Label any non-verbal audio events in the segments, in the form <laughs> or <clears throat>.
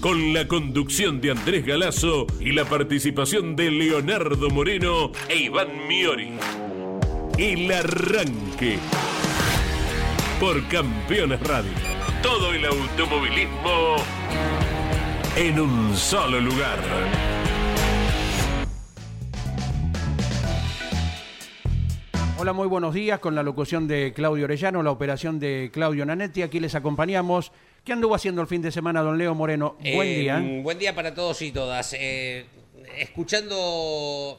Con la conducción de Andrés Galazo y la participación de Leonardo Moreno e Iván Miori. El Arranque. Por Campeones Radio. Todo el automovilismo en un solo lugar. Hola, muy buenos días con la locución de Claudio Orellano, la operación de Claudio Nanetti. Aquí les acompañamos. ¿Qué anduvo haciendo el fin de semana, don Leo Moreno? Buen Eh, día. Buen día para todos y todas. Eh, escuchando,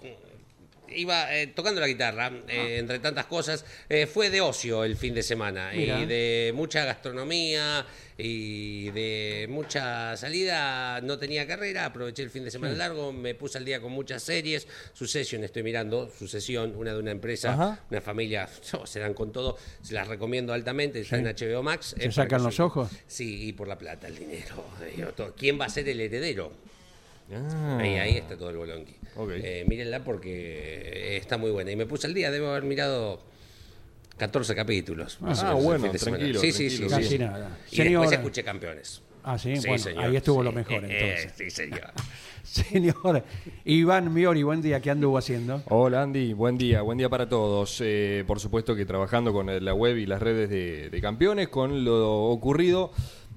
iba eh, tocando la guitarra, eh, entre tantas cosas, eh, fue de ocio el fin de semana Mira. y de mucha gastronomía y de mucha salida. No tenía carrera, aproveché el fin de semana largo, me puse al día con muchas series. Succession estoy mirando, Sucesión, una de una empresa, Ajá. una familia, <laughs> oh, se dan con todo, se las recomiendo altamente, está en HBO Max. ¿Se sacan los ojos? Sí, y por la plata, el dinero. <laughs> ¿Quién va a ser el heredero? Ah, Ahí, ahí está todo el bolonqui. Eh, mírenla porque está muy buena. Y me puse al día, debo haber mirado 14 capítulos. más Ah, menos, bueno, tranquilo, Sí, sí, tranquilo. sí, Casi sí. nada. Y Señor- después escuché campeones. Ah, sí, Sí, bueno, señor, ahí estuvo sí. lo mejor Eh, entonces. sí, señor. <laughs> Señor Iván Miori, buen día. ¿Qué anduvo haciendo? Hola Andy, buen día, buen día para todos. Eh, por supuesto que trabajando con la web y las redes de, de campeones, con lo ocurrido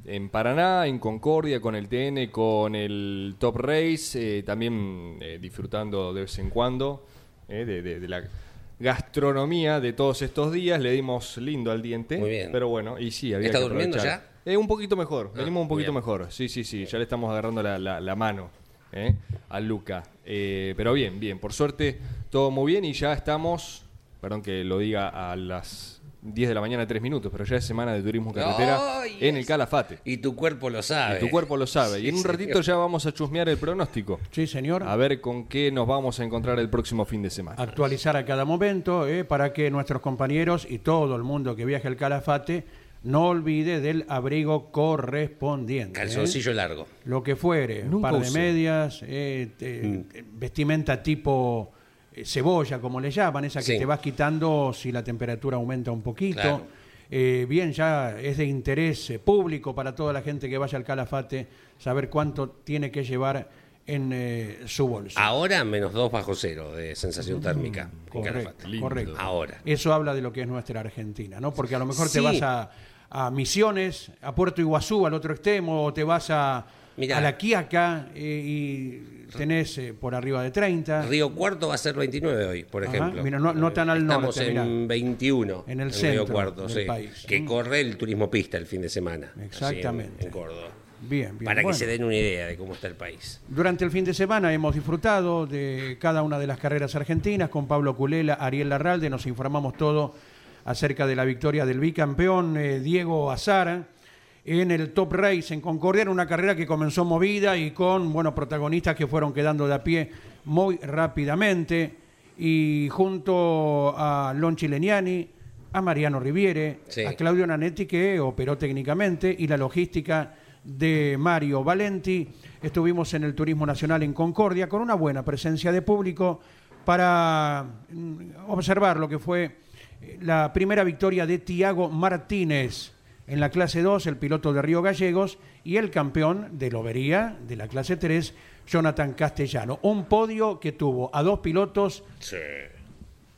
en Paraná, en Concordia, con el TN, con el Top Race, eh, también eh, disfrutando de vez en cuando eh, de, de- de la gastronomía de todos estos días. Le dimos lindo al diente, Muy bien. pero bueno, y sí, había ¿Está que durmiendo ya? Un poquito mejor, Ah, venimos un poquito bien. mejor. Sí, sí, sí, ya le estamos agarrando la, la- la mano a Luca. Pero bien, bien, por suerte todo muy bien y ya estamos, perdón que lo diga a las 10 de la mañana, 3 minutos, pero ya es semana de turismo carretera en el Calafate. Y tu cuerpo lo sabe. Y tu cuerpo lo sabe. y en un ratito señor. ya vamos a chusmear el pronóstico. Sí, señor. A ver con qué nos vamos a encontrar el próximo fin de semana. Actualizar a cada momento eh, para que nuestros compañeros y todo el mundo que viaje al Calafate no olvide del abrigo correspondiente. ¿eh? Calzoncillo largo. Lo que fuere, un par de usé. medias, eh, Mm. eh, vestimenta tipo eh, cebolla, como le llaman, esa que Sí. te vas quitando si la temperatura aumenta un poquito. Claro. Eh, bien, ya es de interés eh, público para toda la gente que vaya al Calafate saber cuánto tiene que llevar en eh, su bolsa. Ahora menos 2 bajo cero de sensación térmica. en Correcto, correcto. Ahora. Eso habla de lo que es nuestra Argentina, ¿no? Porque a lo mejor te vas a, a Misiones, a Puerto Iguazú, al otro extremo, o te vas a, Mirá. a La Quiaca eh, y tenés eh, por arriba de 30. Río Cuarto va a ser 29 hoy, por Ajá, ejemplo. mira, no- no tan al Estamos norte, en mirá. 21. En el Río centro Cuarto, del sí. país. Que corre el turismo pista el fin de semana. en- Exactamente. En, Córdoba. Bien, bien. Para bueno. que se den una idea de cómo está el país. Durante el fin de semana hemos disfrutado de cada una de las carreras argentinas con Pablo Culela, Ariel Larralde, nos informamos todo acerca de la victoria del bicampeón eh, Diego Azara en el Top Race en Concordia, en una carrera que comenzó movida y con bueno, protagonistas que fueron quedando de a pie muy rápidamente y junto a Lon Chileniani, a Mariano Riviere, Sí. a Claudio Nanetti que operó técnicamente y la logística de Mario Valenti. Estuvimos en el Turismo Nacional en Concordia con una buena presencia de público para mm, observar lo que fue eh, la primera victoria de Tiago Martínez en la clase 2, el piloto de Río Gallegos, y el campeón de Lobería de la clase 3, Jonathan Castellano. Un podio que tuvo a dos pilotos.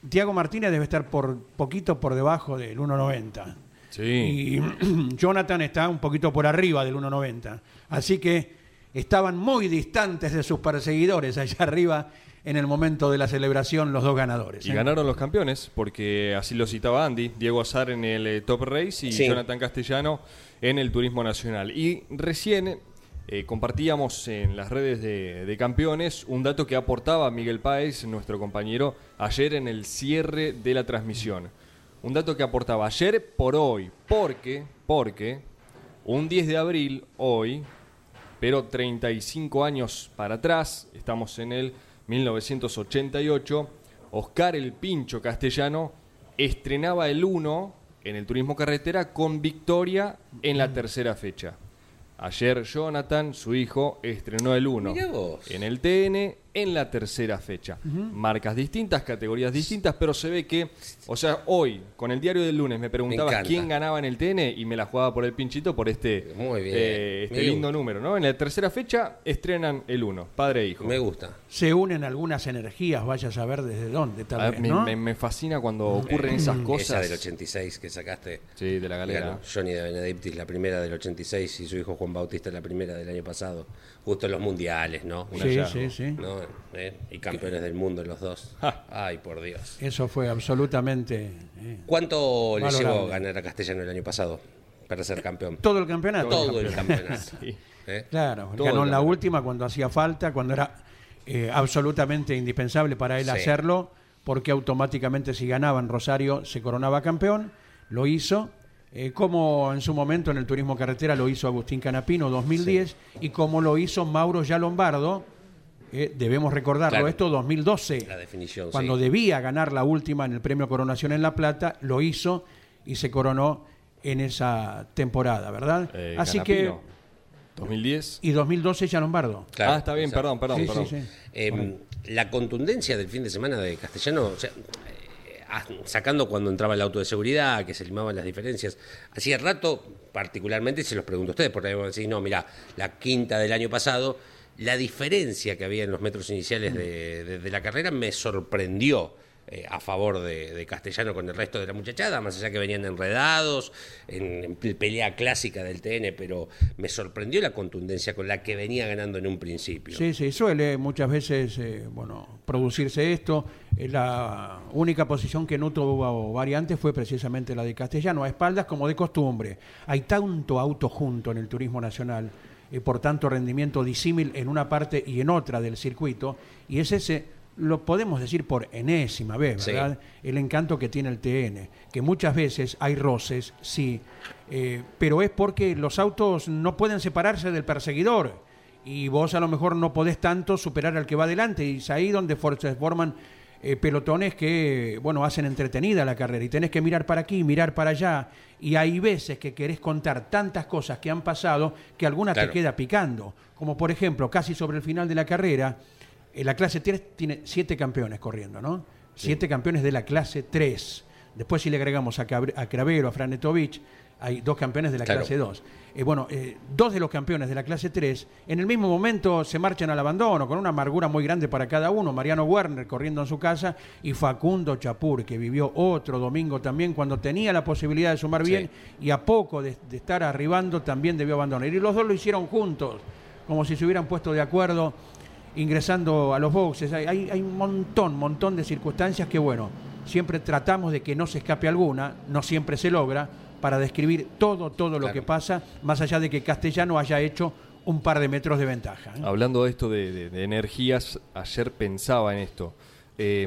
Tiago Martínez debe estar por poquito por debajo del 1.90. Sí. Y <clears throat> Jonathan está un poquito por arriba del 1.90. Así que estaban muy distantes de sus perseguidores allá arriba en el momento de la celebración los dos ganadores. Y ¿eh? ganaron los campeones, porque así lo citaba Andy, Diego Azar en el eh, Top Race y Sí. Jonathan Castellano en el Turismo Nacional. Y recién eh, compartíamos en las redes de, de campeones un dato que aportaba Miguel Páez, nuestro compañero, ayer en el cierre de la transmisión. Un dato que aportaba ayer por hoy, porque, porque un 10 de abril, hoy, pero 35 años para atrás, estamos en el 1988, Oscar el Pincho Castellano estrenaba el 1 en el turismo carretera con victoria en la tercera fecha. Ayer Jonathan, su hijo, estrenó el 1 Mirá vos. en el TN en la tercera fecha. Marcas distintas, categorías distintas, pero se ve que, o sea, hoy, con el diario del lunes, me preguntabas quién ganaba en el TN y me la jugaba por el pinchito por este, Muy bien. eh, este lindo gusta. número, ¿no? En la tercera fecha estrenan el 1, padre e hijo. Me gusta. Se unen algunas energías, vaya a saber desde dónde tal vez, me, ¿no? me- me fascina cuando ocurren esas Esa cosas. del 86 que sacaste. Sí, de la galera. Johnny de Benedictis, la primera del 86, y su hijo Juan Bautista, la primera del año pasado. Justo en los mundiales, ¿no? Sí, sí, sí. ¿No? ¿Eh? Y campeones del mundo los dos. Ja. Ay, por Dios. Eso fue absolutamente eh, ¿Cuánto le Valorable. llevó ganar a Castellano el año pasado para ser campeón? todo el campeonato. Todo el campeonato. Sí. ¿Eh? Claro, Todo ganó en la última cuando hacía falta, cuando era absolutamente indispensable para él Sí. hacerlo, porque automáticamente si ganaba en Rosario se coronaba campeón, lo hizo, eh, como en su momento en el turismo carretera lo hizo Agustín Canapino 2010 y como lo hizo Mauro Ya Lombardo, eh, debemos recordarlo, Claro. esto 2012, La definición, cuando sí. debía ganar la última en el premio Coronación en La Plata, lo hizo y se coronó en esa temporada, ¿verdad? Eh, Así Canapino, que 2010. y 2012 ya Lombardo. Claro, ah, está bien, exacto. perdón, perdón, Sí, perdón. sí. Eh, la contundencia del fin de semana de Castellano, o sea, sacando cuando entraba el auto de seguridad, que se limaban las diferencias, hacía rato, particularmente, se los pregunto a ustedes, porque vos decís, no, mira, la quinta del año pasado, la diferencia que había en los metros iniciales de la carrera me sorprendió. Eh, a favor de, Castellano con el resto de la muchachada, más allá que venían enredados en, pelea clásica del TN, pero me sorprendió la contundencia con la que venía ganando en un principio. Sí, sí, suele muchas veces eh, bueno, producirse esto. Eh, La única posición que no tuvo variantes fue precisamente la de Castellano, a espaldas como de costumbre. Hay tanto auto junto en el turismo nacional, y por tanto rendimiento disímil en una parte y en otra del circuito, y es ese, lo podemos decir por enésima vez, Sí. ¿verdad? El encanto que tiene el TN, que muchas veces hay roces, sí, eh, pero es porque los autos no pueden separarse del perseguidor y vos a lo mejor no podés tanto superar al que va adelante y es ahí donde se forman eh, pelotones que, bueno, hacen entretenida la carrera y tenés que mirar para aquí, mirar para allá y hay veces que querés contar tantas cosas que han pasado que alguna Claro. te queda picando, como por ejemplo, casi sobre el final de la carrera, la clase 3 tiene siete campeones corriendo, ¿no? Siete campeones de la clase 3. Después si le agregamos a, Cabre- a Cravero, a Franetovich, hay dos campeones de la Claro. clase 2. Eh, bueno, eh, dos de los campeones de la clase 3 en el mismo momento se marchan al abandono, con una amargura muy grande para cada uno. Mariano Werner corriendo en su casa y Facundo Chapur, que vivió otro domingo también cuando tenía la posibilidad de sumar Sí. bien y a poco de, de estar arribando también debió abandonar. Y los dos lo hicieron juntos, como si se hubieran puesto de acuerdo ingresando a los boxes. Hay, hay, un montón, montón de circunstancias que, bueno, siempre tratamos de que no se escape alguna, no siempre se logra, para describir todo, todo lo que pasa, más allá de que Castellano haya hecho un par de metros de ventaja. ¿eh? Hablando de esto de, de- de energías, ayer pensaba en esto. Eh,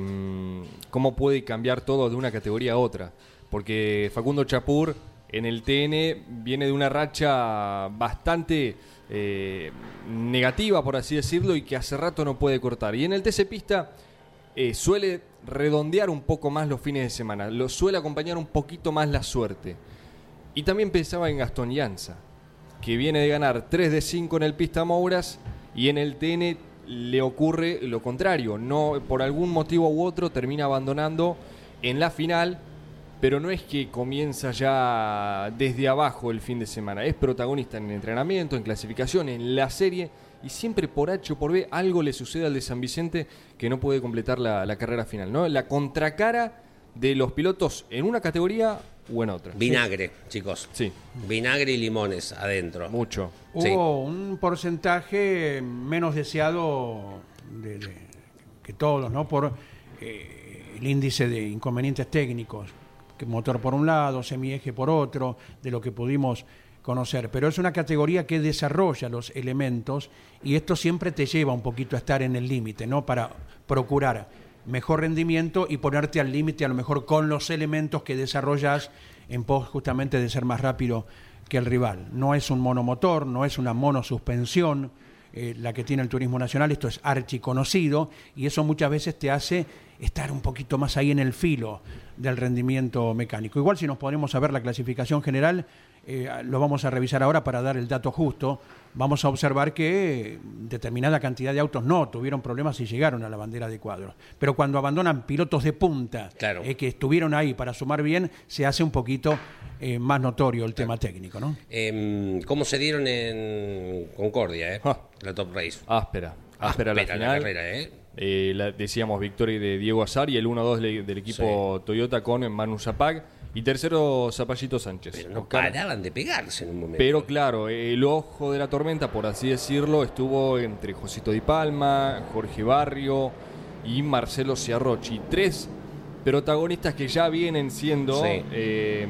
¿Cómo puede cambiar todo de una categoría a otra? Porque Facundo Chapur en el TN viene de una racha bastante eh, negativa, por así decirlo, y que hace rato no puede cortar. Y en el TC Pista eh, suele redondear un poco más los fines de semana, lo suele acompañar un poquito más la suerte. Y también pensaba en Gastón Llanza, que viene de ganar 3 de 5 en el Pista Mouras y en el TN le ocurre lo contrario. No, por algún motivo u otro termina abandonando en la final, pero no es que comienza ya desde abajo el fin de semana. Es protagonista en entrenamiento, en clasificación, en la serie y siempre por H o por B algo le sucede al de San Vicente que no puede completar la, la carrera final. ¿no? La contracara de los pilotos en una categoría o en otra. Vinagre, chicos. Sí, Vinagre y limones adentro. mucho. Sí. Hubo un porcentaje menos deseado de- de- que todos, ¿no? Por eh, el índice de inconvenientes técnicos, motor por un lado, semieje por otro, de lo que pudimos conocer. Pero es una categoría que desarrolla los elementos y esto siempre te lleva un poquito a estar en el límite, ¿no? Para procurar mejor rendimiento y ponerte al límite a lo mejor con los elementos que desarrollas en pos justamente de ser más rápido que el rival. No es un monomotor, no es una monosuspensión eh, la que tiene el turismo nacional, esto es archiconocido y eso muchas veces te hace estar un poquito más ahí en el filo del rendimiento mecánico. Igual si nos ponemos a ver la clasificación general, eh, lo vamos a revisar ahora para dar el dato justo, vamos a observar que determinada cantidad de autos no tuvieron problemas y llegaron a la bandera de cuadros. Pero cuando abandonan pilotos de punta Claro. eh, que estuvieron ahí para sumar bien, se hace un poquito eh, más notorio el tema técnico, ¿no? Em, ¿Cómo se dieron en Concordia, eh? Ah. La Top Race. Áspera. Áspera la final. carrera, ¿eh? Eh, la- decíamos victoria de Diego Azar y el 1-2 le- del equipo Toyota con Manu Zapag. Y tercero, Zapallito Sánchez. Pero no Oscar- paraban de pegarse en un momento. Pero claro, el ojo de la tormenta, por así decirlo, estuvo entre Josito Di Palma, Jorge Barrio y Marcelo Ciarrochi. Tres protagonistas que ya vienen siendo, Sí. eh,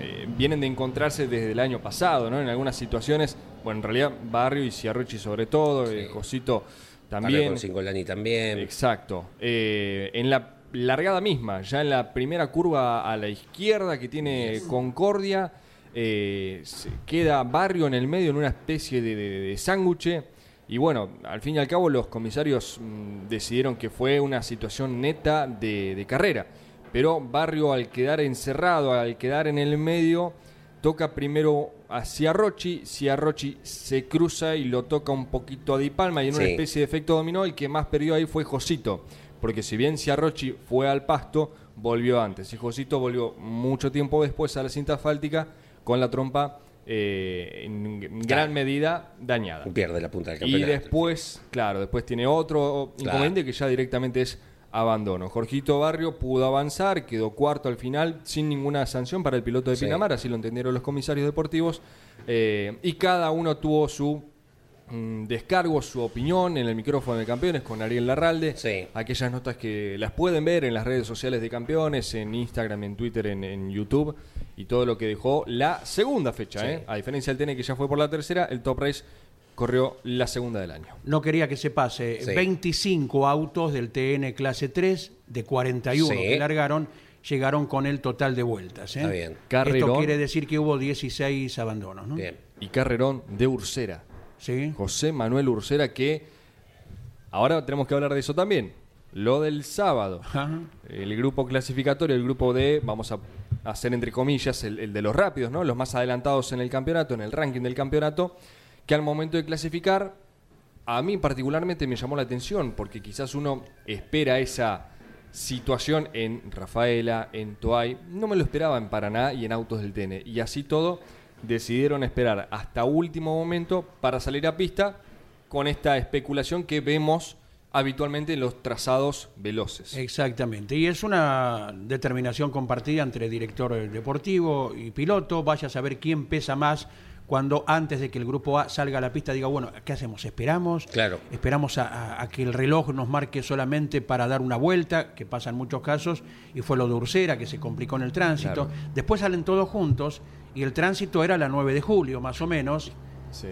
eh, vienen de encontrarse desde el año pasado, ¿no? En algunas situaciones, bueno, en realidad Barrio y Ciarrochi sobre todo, eh, Josito También. con también. Exacto. Eh, en la largada misma, ya en la primera curva a la izquierda que tiene Concordia, eh, se queda Barrio en el medio en una especie de, de, de sándwich. Y bueno, al fin y al cabo los comisarios mm, decidieron que fue una situación neta de, de carrera. Pero Barrio al quedar encerrado, al quedar en el medio, toca primero a Ciarrochi, Ciarrochi se cruza y lo toca un poquito a Di Palma y en una especie de efecto dominó, el que más perdió ahí fue Josito, porque si bien Ciarrochi fue al pasto, volvió antes y Josito volvió mucho tiempo después a la cinta asfáltica con la trompa eh, en gran Claro. medida dañada. Pierde la punta del Y campeonato. después, claro, después tiene otro Claro. inconveniente que ya directamente es abandono. Jorgito Barrio pudo avanzar, quedó cuarto al final sin ninguna sanción para el piloto de Sí. Pinamar, así lo entendieron los comisarios deportivos. eh, y cada uno tuvo su mm, descargo, su opinión en el micrófono de campeones con Ariel Larralde. Sí. Aquellas notas que las pueden ver en las redes sociales de campeones, en Instagram, en Twitter, en, en YouTube y todo lo que dejó la segunda fecha. Sí. ¿eh? A diferencia del TN que ya fue por la tercera, el Top Race corrió la segunda del año. No quería que se pase. Sí. 25 autos del TN clase 3 de 41 Sí. que largaron llegaron con el total de vueltas. ¿eh? Está bien. Esto Carrerón. quiere decir que hubo 16 abandonos. ¿no? Bien. Y carrerón de Ursera. Sí. José Manuel Ursera que ahora tenemos que hablar de eso también. Lo del sábado. Ajá. El grupo clasificatorio, el grupo de, vamos a hacer entre comillas, el, el de los rápidos, ¿no? Los más adelantados en el campeonato, en el ranking del campeonato, que al momento de clasificar, a mí particularmente me llamó la atención, porque quizás uno espera esa situación en Rafaela, en Toay, no me lo esperaba en Paraná y en Autos del TN. Y así todo, decidieron esperar hasta último momento para salir a pista con esta especulación que vemos habitualmente en los trazados veloces. Exactamente. Y es una determinación compartida entre director deportivo y piloto. Vaya a saber quién pesa más cuando antes de que el grupo A salga a la pista diga, bueno, ¿qué hacemos? ¿Esperamos? Claro. Esperamos a, a- a que el reloj nos marque solamente para dar una vuelta, que pasa en muchos casos, y fue lo de Ursera, que se complicó en el tránsito. Claro. Después salen todos juntos, y el tránsito era la 9 de julio, más o menos. Sí.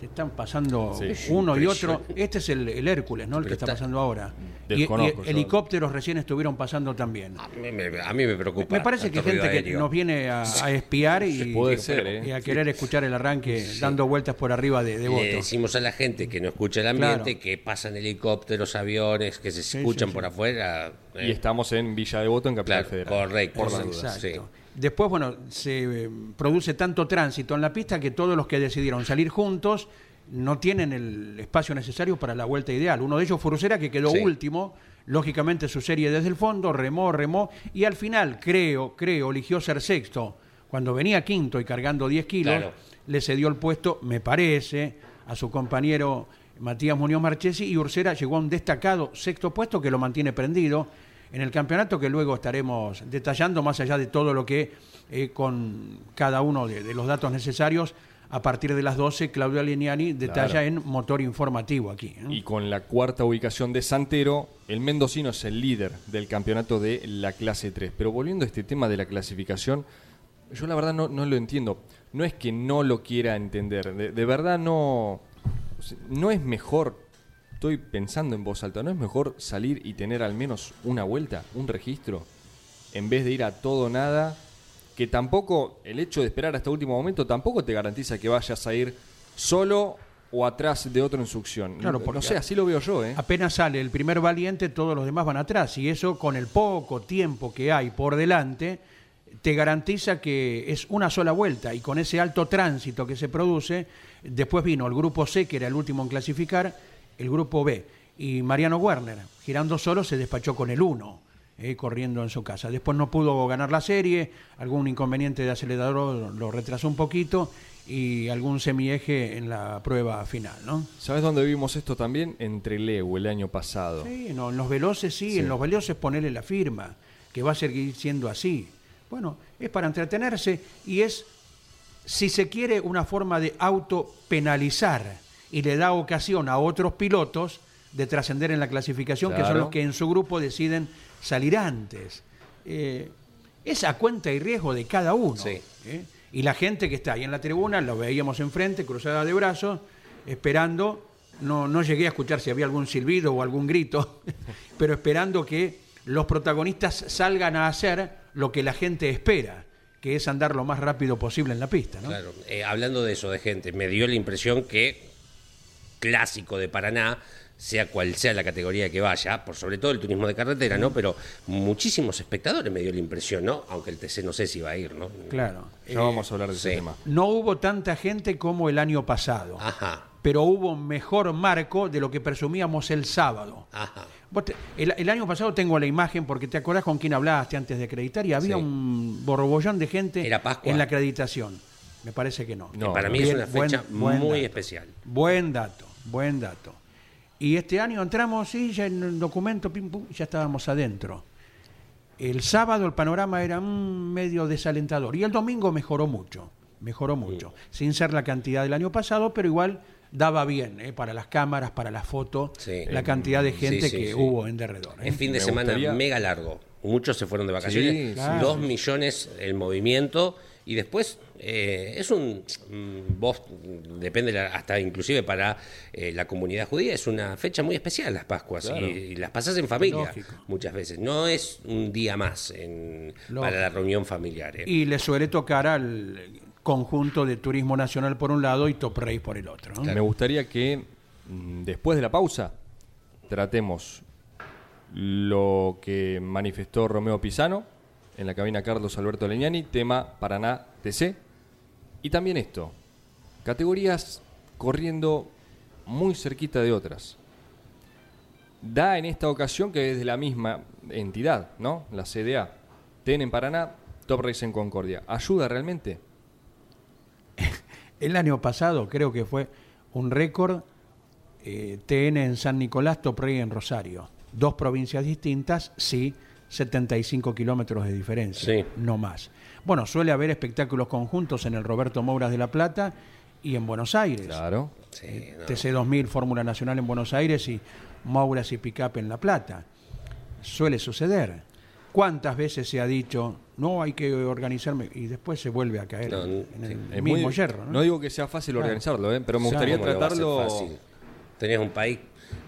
Se están pasando Sí. uno y otro. Este es el, el Hércules, ¿no? El que está, está- pasando ahora. Y, y helicópteros recién estuvieron pasando también. A mí me, a mí me preocupa. Me parece que gente que nos viene a, a espiar y, Puede ser, ¿eh? y a querer escuchar el arranque dando vueltas por arriba de, de Le decimos a la gente que no escucha el ambiente, Claro. que pasan helicópteros, aviones, que se escuchan sí, por sí. afuera. Y eh, estamos en Villa Devoto, en Capital Claro, Federal. correcto. Por las Exacto. Después, bueno, se eh, produce tanto tránsito en la pista que todos los que decidieron salir juntos no tienen el espacio necesario para la vuelta ideal. Uno de ellos fue Ursera, que quedó Sí. último, lógicamente su serie desde el fondo, remó, remó, y al final, creo, creo, eligió ser sexto. Cuando venía quinto y cargando 10 kilos, Claro. le cedió el puesto, me parece, a su compañero Matías Muñoz Marchesi, y Ursera llegó a un destacado sexto puesto que lo mantiene prendido en el campeonato que luego estaremos detallando más allá de todo lo que eh, con cada uno de, de los datos necesarios a partir de las 12 Claudio Lignani detalla Claro. en motor informativo aquí. ¿eh? Y con la cuarta ubicación de Santero, el mendocino es el líder del campeonato de la clase 3. Pero volviendo a este tema de la clasificación, yo la verdad no, no lo entiendo. No es que no lo quiera entender, de, de verdad no... No es mejor, estoy pensando en voz alta, no es mejor salir y tener al menos una vuelta, un registro, en vez de ir a todo o nada que tampoco, el hecho de esperar hasta último momento, tampoco te garantiza que vayas a ir solo o atrás de otro en succión. Claro, no sé, así lo veo yo, ¿eh? Apenas sale el primer valiente, todos los demás van atrás. Y eso, con el poco tiempo que hay por delante, te garantiza que es una sola vuelta. Y con ese alto tránsito que se produce, después vino el grupo C, que era el último en clasificar, el grupo B. Y Mariano Werner, girando solo, se despachó con el 1. eh, corriendo en su casa. Después no pudo ganar la serie, algún inconveniente de acelerador lo retrasó un poquito y algún semieje en la prueba final, ¿no? ¿Sabes dónde vimos esto también? Entre Leu el año pasado. Sí, no, en los veloces sí, en los veloces ponerle la firma, que va a seguir siendo así. Bueno, es para entretenerse y es, si se quiere, una forma de autopenalizar y le da ocasión a otros pilotos de trascender en la clasificación, que son los que en su grupo deciden salir antes. Eh, es a cuenta y riesgo de cada uno. Sí. ¿eh? Y la gente que está ahí en la tribuna, lo veíamos enfrente, cruzada de brazos, esperando, no, no llegué a escuchar si había algún silbido o algún grito, <laughs> pero esperando que los protagonistas salgan a hacer lo que la gente espera, que es andar lo más rápido posible en la pista. ¿no? Claro, eh, hablando de eso, de gente, me dio la impresión que clásico de Paraná, sea cual sea la categoría que vaya, por sobre todo el turismo de carretera, ¿no? Pero muchísimos espectadores me dio la impresión, ¿no? Aunque el TC no sé si va a ir, ¿no? Claro. Ya Eh, vamos a hablar de ese tema. no hubo tanta gente como el año pasado, Ajá, pero hubo un mejor marco de lo que presumíamos el sábado. ajá. Vos te- el, el año pasado tengo la imagen porque te acordás con quién hablaste antes de acreditar y había Sí. un borbollón de gente ¿Era Pascua? en la acreditación. Me parece que no. No, Que para mí es una buen- fecha buen muy dato. especial. Buen dato, buen dato. Y este año entramos, sí, ya en el documento, pim, pum, ya estábamos adentro. El sábado el panorama era mm, medio desalentador y el domingo mejoró mucho, mejoró mucho, sin ser la cantidad del año pasado, pero igual daba bien ¿eh? para las cámaras, para las fotos, Sí. la cantidad de gente sí, que sí. hubo en derredor. ¿eh? Es fin de Me semana gustaría- mega largo. Muchos se fueron de vacaciones. Sí, claro. Dos millones el movimiento. Y después eh, es un. mm, Vos, depende la- hasta inclusive para eh, la comunidad judía, es una fecha muy especial las Pascuas. Claro. Y, y las pasas en familia Lógico. muchas veces. No es un día más en- para la reunión familiar. ¿eh? Y le suele tocar al conjunto de Turismo Nacional por un lado y Top Race por el otro. ¿no? Me gustaría que mm, después de la pausa tratemos lo que manifestó Romeo Pisano en la cabina Carlos Alberto Leñani, tema Paraná TC. Y también esto, categorías corriendo muy cerquita de otras. Da en esta ocasión que es de la misma entidad, ¿no? La CDA. TN en Paraná, Top Race en Concordia. ¿Ayuda realmente? <laughs> El año pasado creo que fue un récord eh, TN en San Nicolás, Top Race en Rosario. Dos provincias distintas, sí, 75 kilómetros de diferencia, Sí. no más. Bueno, suele haber espectáculos conjuntos en el Roberto Mouras de La Plata y en Buenos Aires. Claro. Sí, no. TC2000 Fórmula Nacional en Buenos Aires y Mouras y Picap en La Plata. Suele suceder. ¿Cuántas veces se ha dicho, no hay que organizarme? Y después se vuelve a caer No, en sí. el Es mismo muy- hierro. ¿no? no digo que sea fácil Claro. organizarlo, ¿eh? pero me gustaría ¿Cómo lo va a hacer tratarlo. Tenés un país,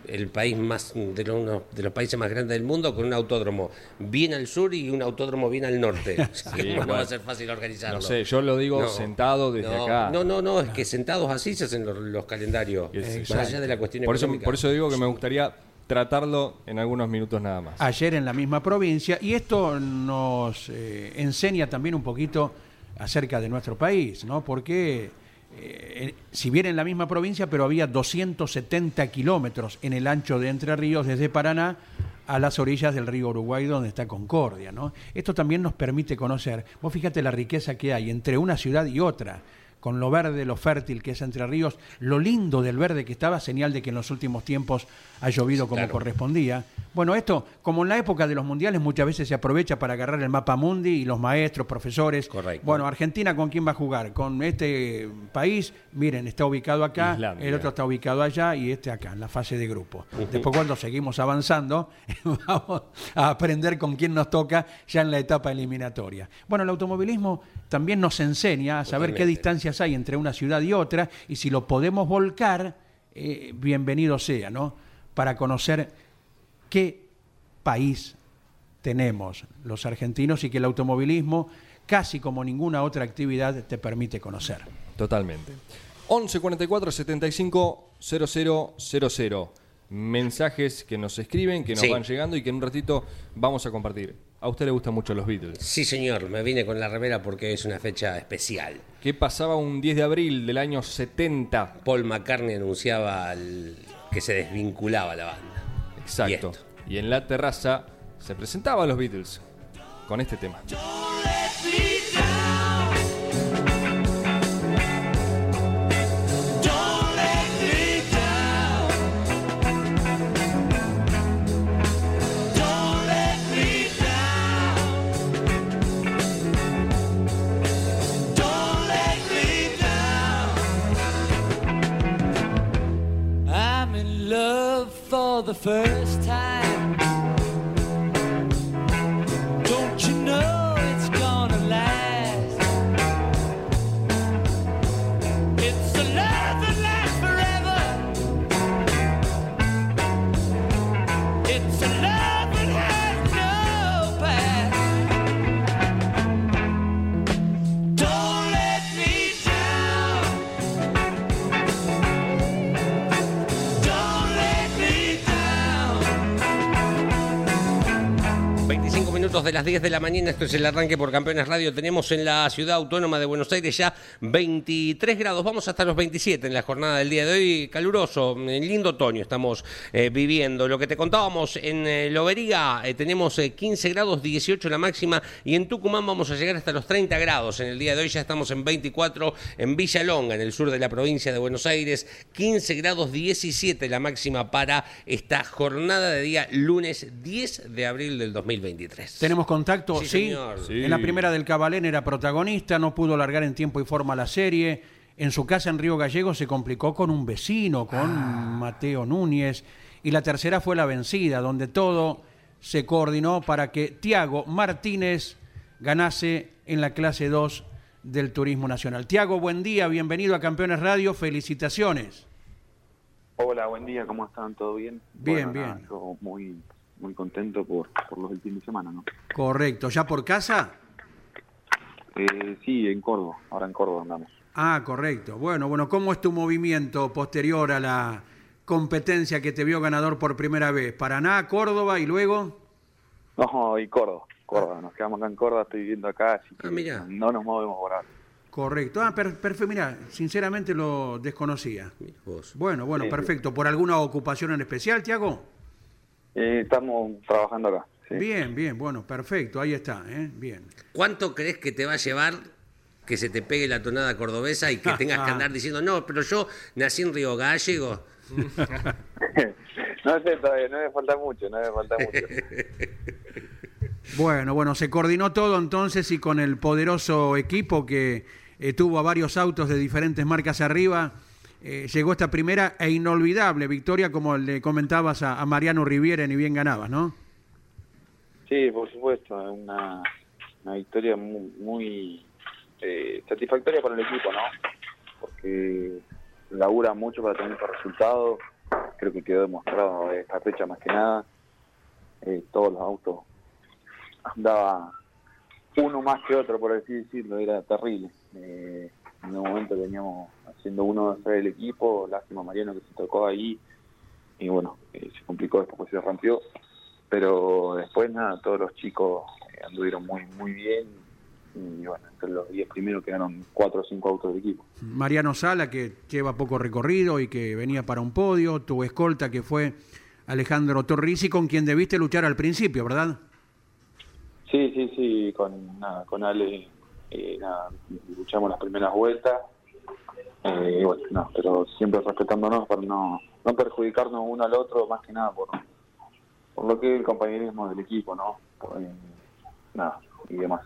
el país más de los, uno de los países más grandes del mundo con un autódromo bien al sur y un autódromo bien al norte. <laughs> <laughs> ¿Cómo no va a ser fácil organizarlo? No sé, yo lo digo No, sentado desde no, acá. No, no, no, es que sentados así se hacen los, los calendarios. Más allá de la cuestión Por eso, económica. por eso digo que me gustaría tratarlo en algunos minutos nada más. Ayer en la misma provincia, y esto nos eh, enseña también un poquito acerca de nuestro país, ¿no? Porque eh, si bien en la misma provincia, pero había 270 kilómetros en el ancho de Entre Ríos desde Paraná a las orillas del río Uruguay donde está Concordia, ¿no? Esto también nos permite conocer, vos fíjate la riqueza que hay entre una ciudad y otra, con lo verde, lo fértil que es Entre Ríos, lo lindo del verde que estaba, señal de que en los últimos tiempos ha llovido como Claro. correspondía. Bueno, esto, como en la época de los mundiales, muchas veces se aprovecha para agarrar el mapa mundi y los maestros, profesores. Correcto. Bueno, Argentina, ¿con quién va a jugar? Con este país, miren, está ubicado acá, Islandia. el otro está ubicado allá y este acá, en la fase de grupo. Después, cuando seguimos avanzando, <laughs> vamos a aprender con quién nos toca ya en la etapa eliminatoria. Bueno, el automovilismo también nos enseña a saber qué Totalmente. Hay entre una ciudad y otra y si lo podemos volcar, eh, bienvenido sea, ¿no? Para conocer qué país tenemos los argentinos y que el automovilismo casi como ninguna otra actividad te permite conocer. Totalmente. 11 44 75 0000. Mensajes que nos escriben, que nos Sí. van llegando y que en un ratito vamos a compartir. A usted le gustan mucho los Beatles. Sí, señor, me vine con la remera porque es una fecha especial. ¿Qué pasaba un 10 de abril del año 70? Paul McCartney anunciaba el- que se desvinculaba la banda. Exacto. Y en la terraza se presentaban los Beatles con este tema. The first de las 10 de la mañana, esto es el arranque por Campeones Radio. Tenemos en la ciudad autónoma de Buenos Aires ya 23 grados, vamos hasta los 27 en la jornada del día de hoy. Caluroso, lindo otoño estamos eh, viviendo. Lo que te contábamos en eh, Loberiga, eh, tenemos eh, 15 grados, 18 la máxima, y en Tucumán vamos a llegar hasta los 30 grados. En el día de hoy ya estamos en 24 en Villa Longa, en el sur de la provincia de Buenos Aires, 15 grados, 17 la máxima para esta jornada de día lunes 10 de abril del 2023. ¿Tenemos contacto? Sí, señor. Sí. En la primera del Cabalén era protagonista, no pudo largar en tiempo y forma la serie. En su casa en Río Gallego se complicó con un vecino, con Mateo Núñez. Y la tercera fue la vencida, donde todo se coordinó para que Tiago Martínez ganase en la clase 2 del Turismo Nacional. Tiago, buen día, bienvenido a Campeones Radio, felicitaciones. Hola, buen día, ¿cómo están? ¿Todo bien? Bien, Bueno, nada, bien. yo muy, muy contento por, por los del fin de semana, ¿no? Correcto, ¿ya por casa? Eh, sí, en Córdoba, ahora en Córdoba andamos. Ah, correcto. Bueno, bueno, ¿cómo es tu movimiento posterior a la competencia que te vio ganador por primera vez? Paraná, Córdoba y luego... No, y Córdoba, Córdoba, nos quedamos acá en Córdoba, estoy viviendo acá, así que Ah, mirá. no nos movemos por ahora. Correcto. Ah, per- perfecto. Mira, sinceramente lo desconocía. Bueno, bueno, sí. perfecto. ¿Por alguna ocupación en especial, Tiago? Eh, estamos trabajando acá, ¿sí? Bien, bien, bueno, perfecto. Ahí está, ¿eh? Bien. ¿Cuánto crees que te va a llevar que se te pegue la tonada cordobesa y que <laughs> tengas que andar diciendo, no, pero yo nací en Río Gallego? <laughs> no sé todavía, no me falta mucho, no me falta mucho. <laughs> Bueno, bueno, se coordinó todo entonces y con el poderoso equipo que eh, tuvo a varios autos de diferentes marcas arriba, eh, llegó esta primera e inolvidable victoria, como le comentabas a, Mariano Riviera, ni bien ganabas, ¿no? Sí, por supuesto, es una, una victoria muy, muy, eh, satisfactoria para el equipo, ¿no? Porque labura mucho para tener estos resultados, creo que quedó demostrado esta fecha más que nada, Eh, todos los autos andaba uno más que otro, por así decirlo, era terrible. Eh, en un momento veníamos haciendo uno de el equipo, lástima Mariano que se tocó ahí, y bueno, eh, se complicó después porque se rompió pero después nada, todos los chicos eh, anduvieron muy muy bien y bueno, entre los 10 primeros quedaron 4 o 5 autos del equipo. Mariano Sala, que lleva poco recorrido y que venía para un podio, tu escolta que fue Alejandro Torrisi, con quien debiste luchar al principio, ¿verdad? Sí, sí, sí, con nada, con Ale eh, nada, luchamos las primeras vueltas eh, bueno, no, pero siempre respetándonos para no, no perjudicarnos uno al otro, más que nada por, por lo que es el compañerismo del equipo, ¿no? Por, eh, nada, y demás.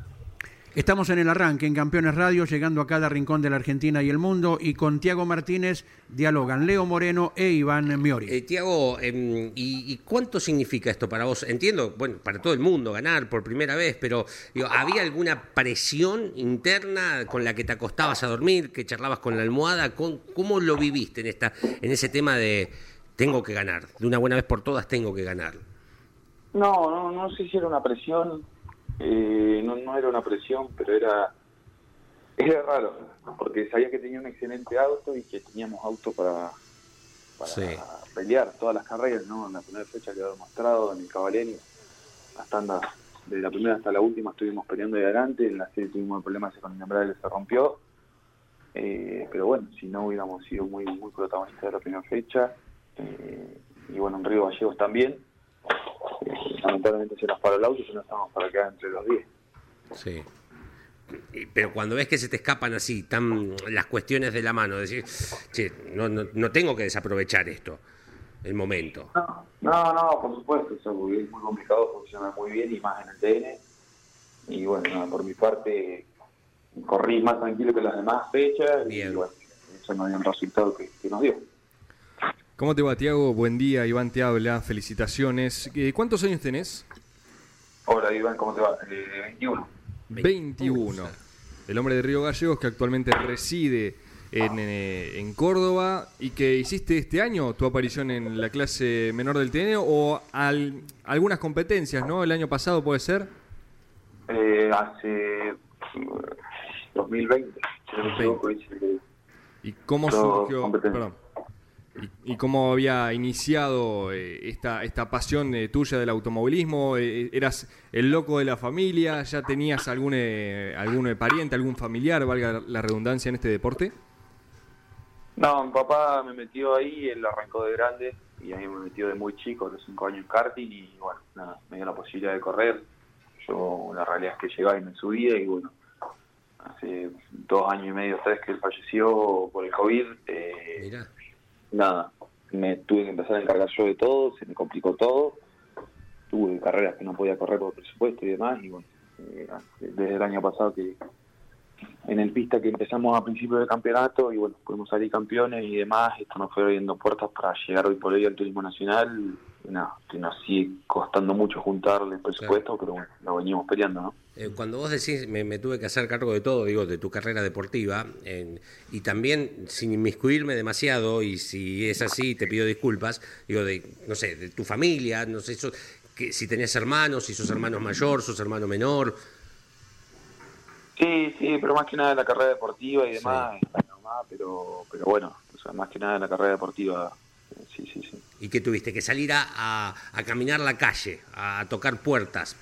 Estamos en el arranque en Campeones Radio, llegando a cada rincón de la Argentina y el mundo, y con Tiago Martínez dialogan Leo Moreno e Iván Miori. Eh, Tiago, em, ¿y, y cuánto significa esto para vos? Entiendo, bueno, para todo el mundo ganar por primera vez, pero digo, ¿había alguna presión interna con la que te acostabas a dormir, que charlabas con la almohada? ¿Cómo, cómo lo viviste en, esta, en ese tema de tengo que ganar, de una buena vez por todas tengo que ganar? No, no, no sé si era una presión, Eh, no, no era una presión, pero era, era raro, porque sabía que tenía un excelente auto y que teníamos auto para, para Sí. pelear todas las carreras, ¿no? En la primera fecha quedó demostrado en el Cavalieri, hasta anda, de la primera hasta la última estuvimos peleando de adelante, en la serie tuvimos problemas con el embrague se rompió, eh, pero bueno, si no hubiéramos sido muy muy protagonistas de la primera fecha, eh, y bueno, en Río Gallegos también, eh, lamentablemente se nos paró el auto y no estamos para quedar entre los 10. Sí. Pero cuando ves que se te escapan así, tan las cuestiones de la mano, decir, che, no, no, no tengo que desaprovechar esto, el momento. No, no, no, por supuesto, o sea, es muy complicado funcionar muy bien y más en el TN. Y bueno, por mi parte, corrí más tranquilo que las demás fechas Bien. y bueno, eso nos dio el resultado que, que nos dio. ¿Cómo te va, Tiago? Buen día, Iván te habla, felicitaciones. Eh, ¿Cuántos años tenés? Hola, Iván, ¿cómo te va? Eh, 21. 21. El hombre de Río Gallegos que actualmente reside en, eh, en Córdoba y que hiciste este año tu aparición en la clase menor del TN o al- algunas competencias, ¿no? El año pasado puede ser. Eh, hace eh, 2020, si no me equivoco, hice el- ¿Y cómo surgió? Perdón. ¿Y, y cómo había iniciado eh, esta, esta pasión eh, tuya del automovilismo? Eh, ¿Eras el loco de la familia? ¿Ya tenías algún, eh, algún eh, pariente, algún familiar, valga la redundancia, en este deporte? No, mi papá me metió ahí, él arrancó de grande y a mí me metió de muy chico, a los 5 años en karting y bueno, nada, me dio la posibilidad de correr. Yo la realidad es que llegaba y me subía y bueno, hace dos años y medio, tres que él falleció por el COVID, eh, Mirá. Nada, me tuve que empezar a encargar yo de todo, se me complicó todo. Tuve carreras que no podía correr por presupuesto y demás y bueno, eh, desde el año pasado que en el pista que empezamos a principio del campeonato y bueno, pudimos salir campeones y demás, esto nos fue abriendo puertas para llegar hoy por hoy al turismo nacional, nada, que nos sigue costando mucho juntarle el presupuesto, pero bueno, lo venimos peleando, ¿no? Eh, cuando vos decís, me, me tuve que hacer cargo de todo, digo, de tu carrera deportiva, en- y también sin inmiscuirme demasiado, y si es así, te pido disculpas, digo, de, no sé, de tu familia, no sé, eso, que, si tenés hermanos, si sos hermano mayor, sos hermano menor, Sí, sí, pero más que nada en la carrera deportiva y demás, nomás, pero, pero bueno, o sea, más que nada en la carrera deportiva, sí, sí, sí. y que tuviste que salir a, a- a caminar la calle, a tocar puertas.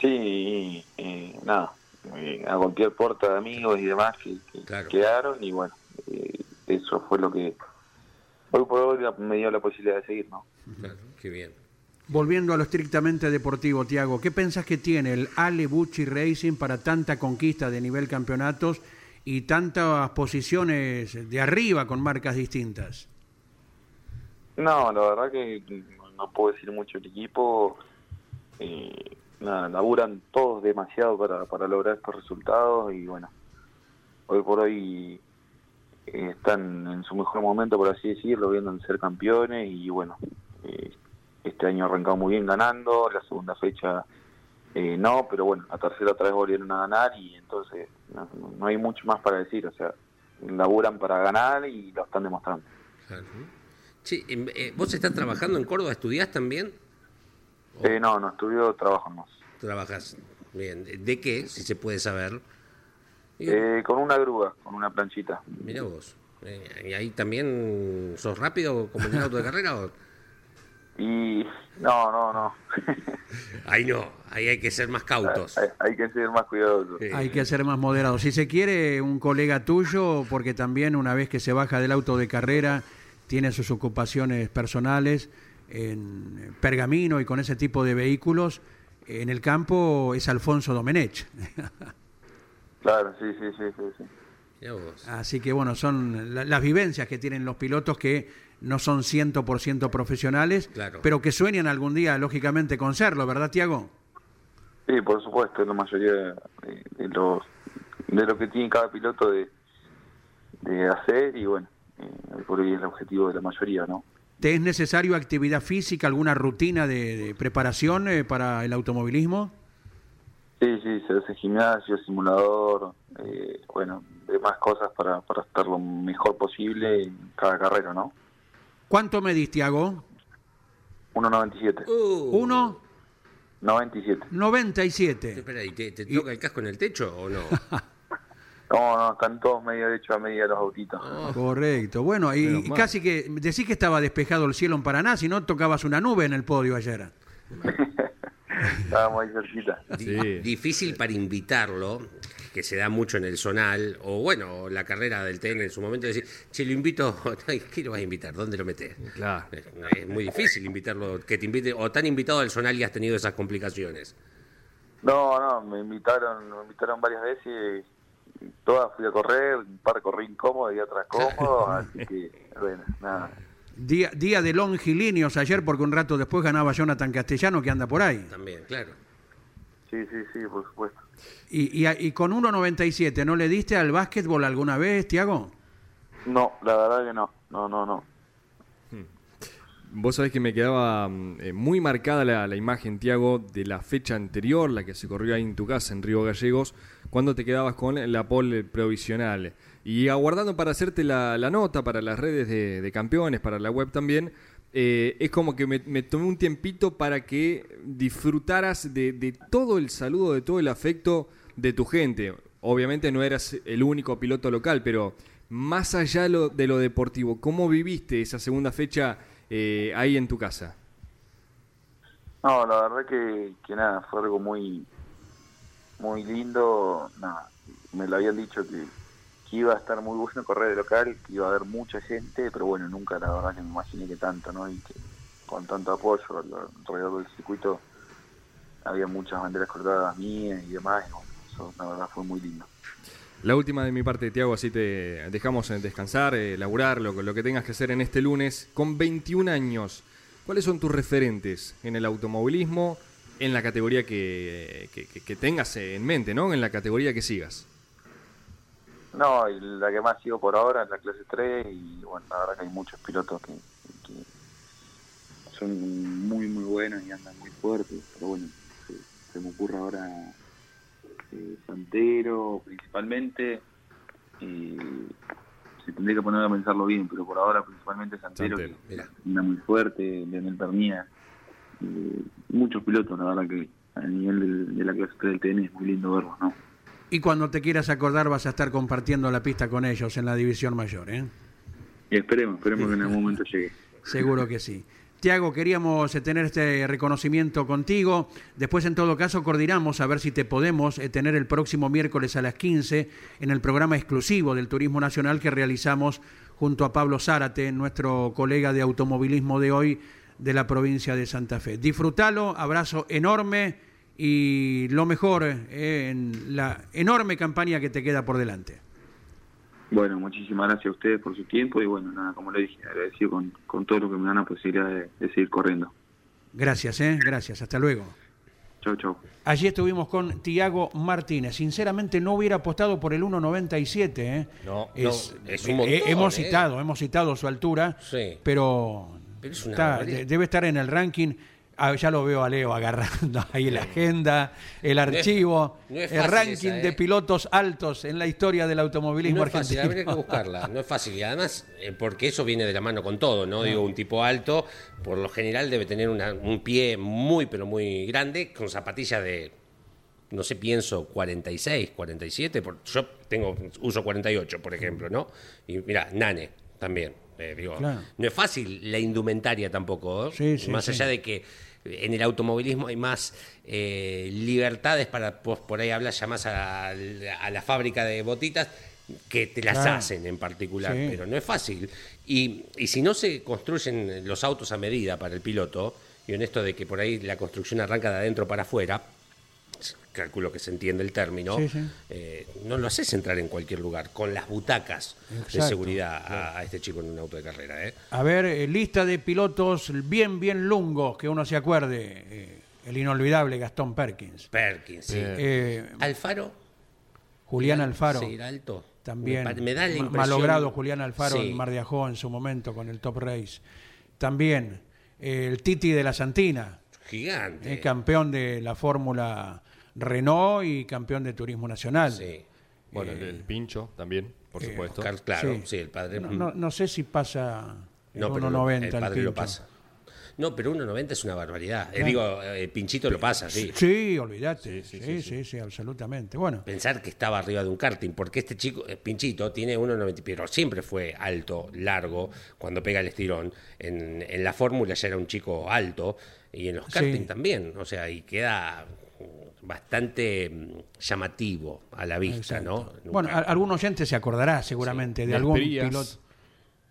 Sí, y, nada, eh, a golpear puertas de amigos y demás que, que Claro. quedaron y bueno, eh, eso fue lo que hoy por hoy me dio la posibilidad de seguir, ¿no? Claro, qué bien. Volviendo a lo estrictamente deportivo, Tiago, ¿qué pensás que tiene el Ale Bucci Racing para tanta conquista de nivel campeonatos y tantas posiciones de arriba con marcas distintas? No, la verdad que no puedo decir mucho el equipo. eh, nada, laburan todos demasiado para, para lograr estos resultados y bueno, hoy por hoy eh, están en su mejor momento, por así decirlo, viendo ser campeones y bueno, eh, este año arrancado muy bien ganando, la segunda fecha eh, no, pero bueno, la tercera otra vez volvieron a ganar y entonces no, no hay mucho más para decir, o sea, laburan para ganar y lo están demostrando. Claro. Che, em, eh, ¿vos estás trabajando en Córdoba? ¿Estudiás también? Eh, no, no estudio, trabajo más. ¿Trabajas? Bien. ¿De- ¿De qué, si se puede saber? Eh, con una grúa, con una planchita. Mira vos. Eh, ¿Y ahí también sos rápido como en el auto de carrera? O? Y no, no, no. <laughs> Ahí no, ahí hay que ser más cautos. hay, hay que ser más cuidadosos. Sí. Hay que ser más moderado. Si se quiere, un colega tuyo, porque también una vez que se baja del auto de carrera, tiene sus ocupaciones personales en Pergamino y con ese tipo de vehículos, en el campo es Alfonso Domenech. <laughs> Claro, sí, sí, sí, sí. Así que bueno, son la- las vivencias que tienen los pilotos que no son 100% profesionales, Claro. pero que sueñan algún día, lógicamente, con serlo, ¿verdad, Tiago? Sí, por supuesto, es la mayoría de, de los de lo que tiene cada piloto de, de hacer y bueno, eh, por hoy es el objetivo de la mayoría, ¿no? ¿Te es necesario actividad física, alguna rutina de, de preparación eh, para el automovilismo? Sí, sí, se hace gimnasio, simulador, eh, bueno, demás cosas para, para estar lo mejor posible en cada carrera, ¿no? ¿Cuánto medís, Tiago? 1.97. Uh, ¿Uno? 97. 97. Espera, ¿y te, te toca el casco en el techo o no? <laughs> No, no, están todos medio hechos a medida los autitos. Correcto. Bueno, y, y casi que decís que estaba despejado el cielo en Paraná, si no tocabas una nube en el podio ayer. <laughs> Estábamos ahí cerquita. Sí. Difícil para invitarlo, que se da mucho en el zonal, o bueno, la carrera del TN en su momento, decir, che, lo invito, <laughs> ¿qué lo vas a invitar? ¿Dónde lo metes? Claro. Es, es muy difícil invitarlo, que te invite, o tan invitado al zonal y has tenido esas complicaciones. No, no, me invitaron, me invitaron varias veces y todas fui a correr, un par corrí incómodo y otras cómodos, <laughs> así que, bueno, nada. Día, día de longilíneos ayer, porque un rato después ganaba Jonathan Castellano, que anda por ahí. También, claro. Sí, sí, sí, por supuesto. Y, y, y con 1.97, ¿no le diste al básquetbol alguna vez, Tiago? No, la verdad que no, no, no, no. Vos sabés que me quedaba mm, eh, muy marcada la, la imagen, Tiago, de la fecha anterior, la que se corrió ahí en tu casa, en Río Gallegos, cuando te quedabas con la pole provisional. Y aguardando para hacerte la, la nota para las redes de, de campeones, para la web también, eh, es como que me, tomé un tiempito para que disfrutaras de, de todo el saludo, de todo el afecto de tu gente. Obviamente no eras el único piloto local, pero más allá lo- de lo deportivo, ¿cómo viviste esa segunda fecha eh, ahí en tu casa? No, la verdad que, que nada, fue algo muy, muy lindo. Nada, me lo habían dicho que, que iba a estar muy bueno correr de local, que iba a haber mucha gente, pero bueno, nunca la verdad me imaginé que tanto, ¿no? Y que con tanto apoyo al- alrededor del circuito había muchas banderas cortadas mías y demás, y bueno, eso la verdad fue muy lindo. La última de mi parte, Tiago, así te dejamos eh, descansar, eh, laburar, lo, lo que tengas que hacer en este lunes. Con 21 años, ¿cuáles son tus referentes en el automovilismo, en la categoría que- que tengas en mente, ¿no? En la categoría que sigas. No, la que más sigo por ahora es la clase 3 y bueno, la verdad que hay muchos pilotos que, que son muy muy buenos y andan muy fuertes, pero bueno, se, se me ocurre ahora eh, Santero principalmente se tendría que poner a pensarlo bien, pero por ahora principalmente Santero, Santero, que anda muy fuerte, Leonel Pernía, eh, muchos pilotos, la verdad que a nivel del- de la clase 3 del TN es muy lindo verlos, ¿no? Y cuando te quieras acordar vas a estar compartiendo la pista con ellos en la división mayor, ¿eh? Y esperemos, esperemos que en algún momento <laughs> llegue. Seguro que sí. Tiago, queríamos eh, tener este reconocimiento contigo. Después, en todo caso, coordinamos a ver si te podemos eh, tener el próximo miércoles a las 15 en el programa exclusivo del Turismo Nacional que realizamos junto a Pablo Zárate, nuestro colega de automovilismo de hoy de la provincia de Santa Fe. Disfrútalo, abrazo enorme y lo mejor eh, en la enorme campaña que te queda por delante. Bueno, muchísimas gracias a ustedes por su tiempo y bueno, nada, como le dije, agradecido con, con todo lo que me dan la posibilidad de, de seguir corriendo. Gracias, ¿eh? Gracias. Hasta luego. Chau, chau. Allí estuvimos con Tiago Martínez. Sinceramente no hubiera apostado por el 1.97. ¿eh? No, es, no, es un eh, hemos ¿eh? citado, hemos citado su altura, Sí. pero, Pero es una está- barbaridad. de- debe estar en el ranking. Ah, ya lo veo a Leo agarrando <laughs> ahí la agenda, el archivo, no es el fácil ranking esa, ¿eh? de pilotos altos en la historia del automovilismo No es fácil, argentino. habría que buscarla, no es fácil. Y además, eh, porque eso viene de la mano con todo, ¿no? Digo, un tipo alto, por lo general debe tener una- un pie muy, pero muy grande, con zapatillas de, no sé, pienso 46, 47. por- yo tengo, uso 48, por ejemplo, ¿no? Y mira, Nane también. Eh, digo, Claro. no es fácil la indumentaria tampoco, ¿eh? Sí, sí, más sí. allá de que en el automovilismo hay más eh, libertades para, pues, por ahí hablas ya más a, a la fábrica de botitas que te las Claro. hacen en particular, pero no es fácil. Y, y si no se construyen los autos a medida para el piloto, y en esto de que por ahí la construcción arranca de adentro para afuera, calculo que se entiende el término, Sí, sí. eh, no lo haces entrar en cualquier lugar, con las butacas de seguridad a, a este chico en un auto de carrera. ¿eh? A ver, eh, lista de pilotos bien, bien lungos, que uno se acuerde. eh, el inolvidable Gastón Perkins. Perkins, sí. Alfaro. Julián Alfaro. Alto. También. Me, da la impresión. Malogrado Julián Alfaro Sí. en Mar de Ajó en su momento con el Top Race. También el Titi de la Santina, Gigante. campeón de la Fórmula Renault y campeón de Turismo Nacional. Sí. Bueno, el, el pincho también, por eh, supuesto. Oscar, claro, Sí. sí, el padre. No, mm. no- no sé si pasa el No, pero 1.90 el el padre lo pasa. No, pero 1.90 es una barbaridad. Eh, digo, eh, Pinchito lo pasa, sí. Sí, olvídate. Sí sí sí, absolutamente. Bueno, Pensar que estaba arriba de un karting, porque este chico, eh, Pinchito, tiene 1.90, pero siempre fue alto, largo, cuando pega el estirón. En, en la fórmula ya era un chico alto, y en los karting Sí. también, o sea, y queda bastante mm, llamativo a la vista, ¿no? Bueno, a- algún oyente se acordará seguramente de algún piloto.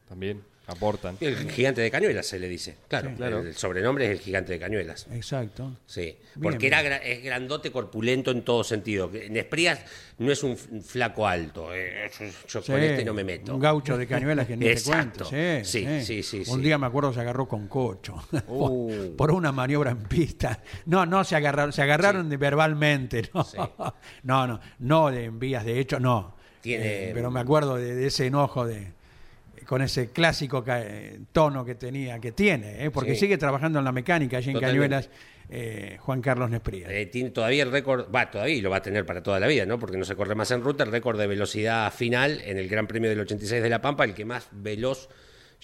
También aportan. El gigante de Cañuelas se le dice. Claro, Sí. Claro. El sobrenombre es el gigante de Cañuelas. Exacto. Sí, Bien, porque era bien. es grandote, corpulento en todo sentido. Nesprías no es un flaco alto. eh, yo yo Sí, con este no me meto. Un gaucho de cañuelas que ni Exacto. te cuento. Sí, sí, sí, Un sí. día me acuerdo se agarró con cocho <laughs> por, Uh. por una maniobra en pista. No, no se agarraron, se agarraron de verbalmente. No, Sí. <laughs> no, no, no de en vías de hecho, no. Tiene- Eh, pero me acuerdo de, de ese enojo de con ese clásico eh, tono que tenía, que tiene, eh, porque Sí. sigue trabajando en la mecánica allí en Totalmente. Cañuelas, eh, Juan Carlos Nespría. Eh, tiene todavía el récord, va, todavía lo va a tener para toda la vida, ¿no? Porque no se corre más en ruta, el récord de velocidad final en el Gran Premio del 86 de La Pampa, el que más veloz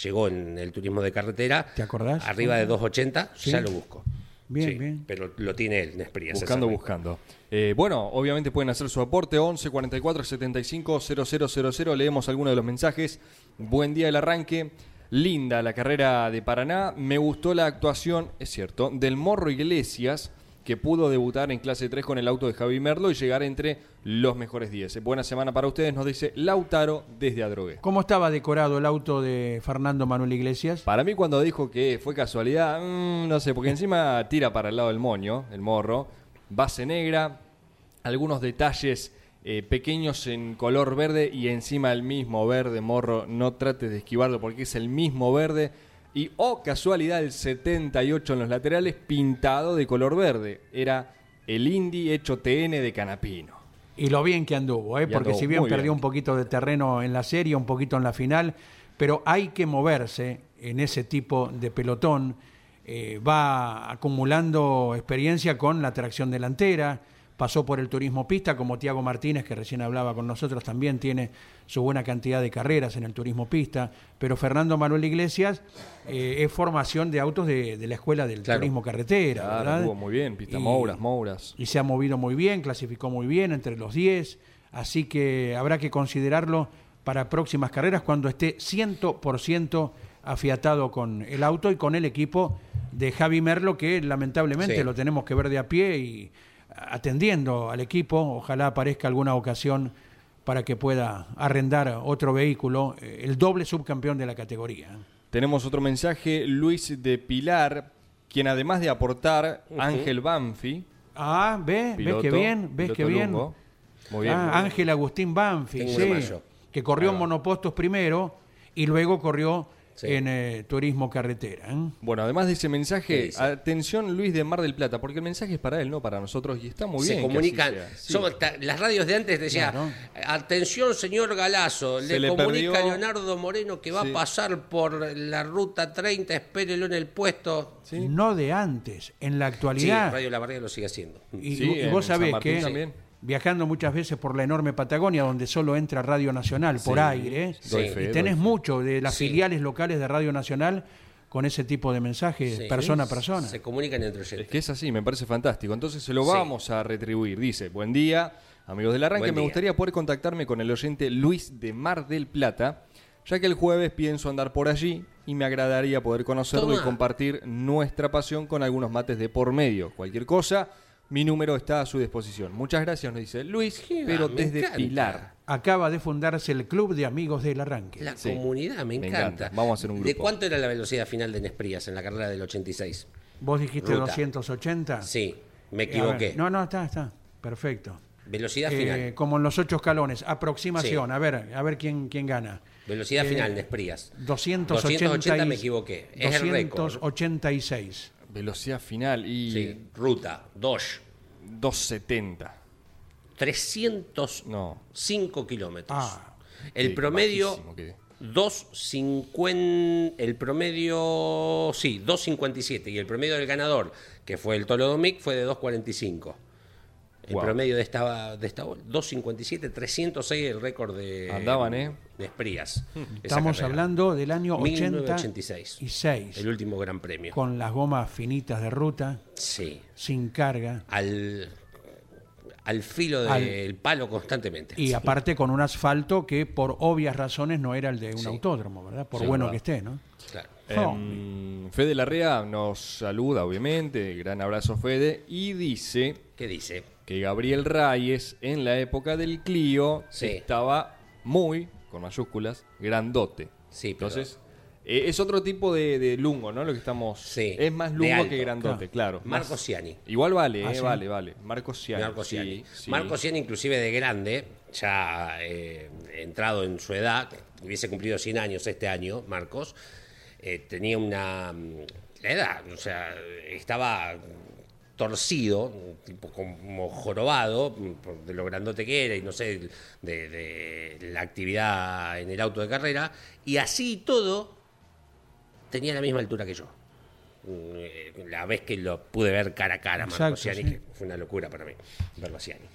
llegó en el turismo de carretera. ¿Te acordás? Arriba de 280, Sí. ya lo busco. Bien, Sí, bien. Pero lo tiene él, Nespría. ese Buscando, buscando. Eh, bueno, obviamente pueden hacer su aporte 11 44 75 0000. Leemos algunos de los mensajes. Buen día el arranque. Linda la carrera de Paraná. Me gustó la actuación, es cierto, del Morro Iglesias, que pudo debutar en clase 3 con el auto de Javi Merlo y llegar entre los mejores 10. Buena semana para ustedes, nos dice Lautaro desde Adrogué. ¿Cómo estaba decorado el auto de Fernando Manuel Iglesias? Para mí cuando dijo que fue casualidad, mm, no sé, porque <laughs> encima tira para el lado del moño, el morro, base negra, algunos detalles eh, pequeños en color verde y encima el mismo verde, morro, no trates de esquivarlo porque es el mismo verde. Y, oh casualidad, el 78 en los laterales pintado de color verde. Era el Indy hecho TN de Canapino. Y lo bien que anduvo, ¿eh? Porque anduvo si bien perdió bien. un poquito de terreno en la serie, un poquito en la final, pero hay que moverse en ese tipo de pelotón. Eh, va acumulando experiencia con la tracción delantera, pasó por el turismo pista, como Tiago Martínez, que recién hablaba con nosotros, también tiene su buena cantidad de carreras en el turismo pista, pero Fernando Manuel Iglesias eh, es formación de autos de, de la escuela del Claro. turismo carretera, Claro, ¿verdad? anduvo muy bien, pista Y- Mouras, Mouras. y se ha movido muy bien, clasificó muy bien entre los 10, así que habrá que considerarlo para próximas carreras cuando esté 100% afiatado con el auto y con el equipo de Javi Merlo, que lamentablemente Sí. lo tenemos que ver de a pie y atendiendo al equipo, ojalá aparezca alguna ocasión para que pueda arrendar otro vehículo, eh, el doble subcampeón de la categoría. Tenemos otro mensaje, Luis de Pilar, quien además de aportar, Ángel Banfi, Ah, ¿ves? ¿Ves que bien? ¿Ves que bien? lungo. Muy bien. Ah, muy bien. Ángel Agustín Banfi, sí, que corrió en monopostos primero y luego corrió Sí. en eh, turismo carretera. ¿eh? Bueno, además de ese ¿Qué mensaje, atención Luis de Mar del Plata, porque el mensaje es para él, no para nosotros, y está muy se bien. que comunican. así sea. Sí. somos las radios de antes decía, Claro. atención señor Galazo, Se le, le comunica perdió- a Leonardo Moreno que va Sí. a pasar por la ruta 30, espérelo en el puesto. Sí. No de antes, en la Sí, actualidad. Radio La Barriga lo sigue haciendo. y, Sí, y vos sabés que también. Viajando muchas veces por la enorme Patagonia, donde solo entra Radio Nacional por Sí, aire, doy Sí. fe, y tenés mucho de las Sí. filiales locales de Radio Nacional con ese tipo de mensajes, Sí. persona a persona. Se comunican entre Es oyentes. que es así, me parece fantástico. Entonces se lo Sí. vamos a retribuir. Dice, buen día, amigos del arranque. Buen Me día. gustaría poder contactarme con el oyente Luis de Mar del Plata, ya que el jueves pienso andar por allí y me agradaría poder conocerlo y compartir nuestra pasión con algunos mates de por medio. Cualquier cosa, mi número está a su disposición. Muchas gracias, nos dice Luis, Qué pero va, desde encanta. Pilar. Acaba de fundarse el Club de Amigos del Arranque. La Sí. comunidad, me Me encanta. encanta. Vamos a hacer un ¿De grupo. cuánto era la velocidad final de Nesprías en la carrera del 86? ¿Vos dijiste Ruta. 280? Sí, me equivoqué. ver, no, no, está, está. Perfecto. Velocidad Eh, final. como en los ocho escalones, aproximación. Sí. A ver, a ver quién, quién gana. Velocidad eh, final, Nesprías. 280, 280 me equivoqué. Es el récord. 286. Velocidad final y Sí, ruta, Dodge. 270. 305 No. kilómetros. Ah, el promedio, bajísimo quedé. 2.50. El promedio, sí, 2.57. Y el promedio del ganador, que fue el Tolo Domic, fue de 2.45. El Wow. promedio de esta, de esta 2.57, 306 el récord de, Andaban, ¿eh? de Esprías. esa Estamos hablando del año 1986. 86, El último gran premio. con las gomas finitas de ruta, Sí. sin carga Al, al filo del Al- palo constantemente. y aparte con un asfalto que por obvias razones no era el de un Sí. autódromo, ¿verdad? Por Sí, bueno verdad. que esté, ¿no? Claro. Oh. Em, Fede Larrea nos saluda, obviamente. Gran abrazo, Fede. Y dice ¿Qué dice? Que Gabriel Reyes, en la época del Clio, Sí. estaba muy, con mayúsculas, grandote. Sí, pero- Entonces, eh, es otro tipo de, de lungo, ¿no? Lo que estamos. Sí, Es más lungo alto. que grandote, claro. Marco Más- Ciani. Igual vale, Ah, eh, ¿sí? vale, vale. Marco Ciani. Marco Ciani. Marco Ciani, inclusive de grande, ya eh, entrado en su edad, hubiese cumplido 100 años este año, Marcos, tenía una... mm, La edad, o sea, estaba torcido, tipo como jorobado, de lo grandote que era y no sé, de, de la actividad en el auto de carrera, y así y todo tenía la misma altura que yo. Mm, eh, La vez que lo pude ver cara a cara, Marco Ciani, sí. que fue una locura para mí, verlo a Ciani.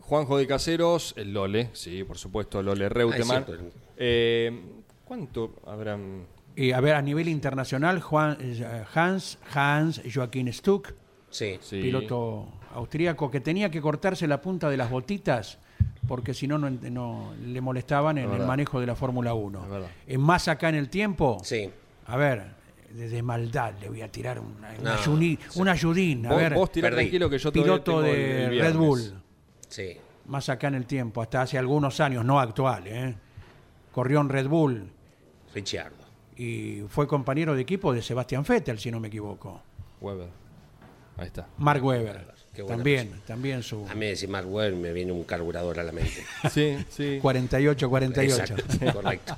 Juanjo de Caseros, el Lole, sí, por supuesto, Lole Reutemann. cierto. Eh, ¿Cuánto habrán? Y a ver, a nivel internacional, Juan, eh, Hans, Hans Joaquín Stuck, Sí. Sí. piloto austríaco, que tenía que cortarse la punta de las botitas porque si no, no, no le molestaban en el manejo de la Fórmula 1. Es más acá en el tiempo, Sí. a ver, desde maldad le voy a tirar una, una, No, ayuni- un ayudín. A Vos, ver, vos tirá perdí. tranquilo que yo piloto el- de el Red. Bull, Sí. más acá en el tiempo, hasta hace algunos años, no actual, ¿eh? corrió en Red Bull Richardo. y fue compañero de equipo de Sebastián Vettel, si no me equivoco. Weber. Ahí está. Mark Webber, también, también su A mí decir Mark Webber me viene un carburador a la mente. <laughs> Sí, sí. 48-48. Exacto, <laughs> correcto.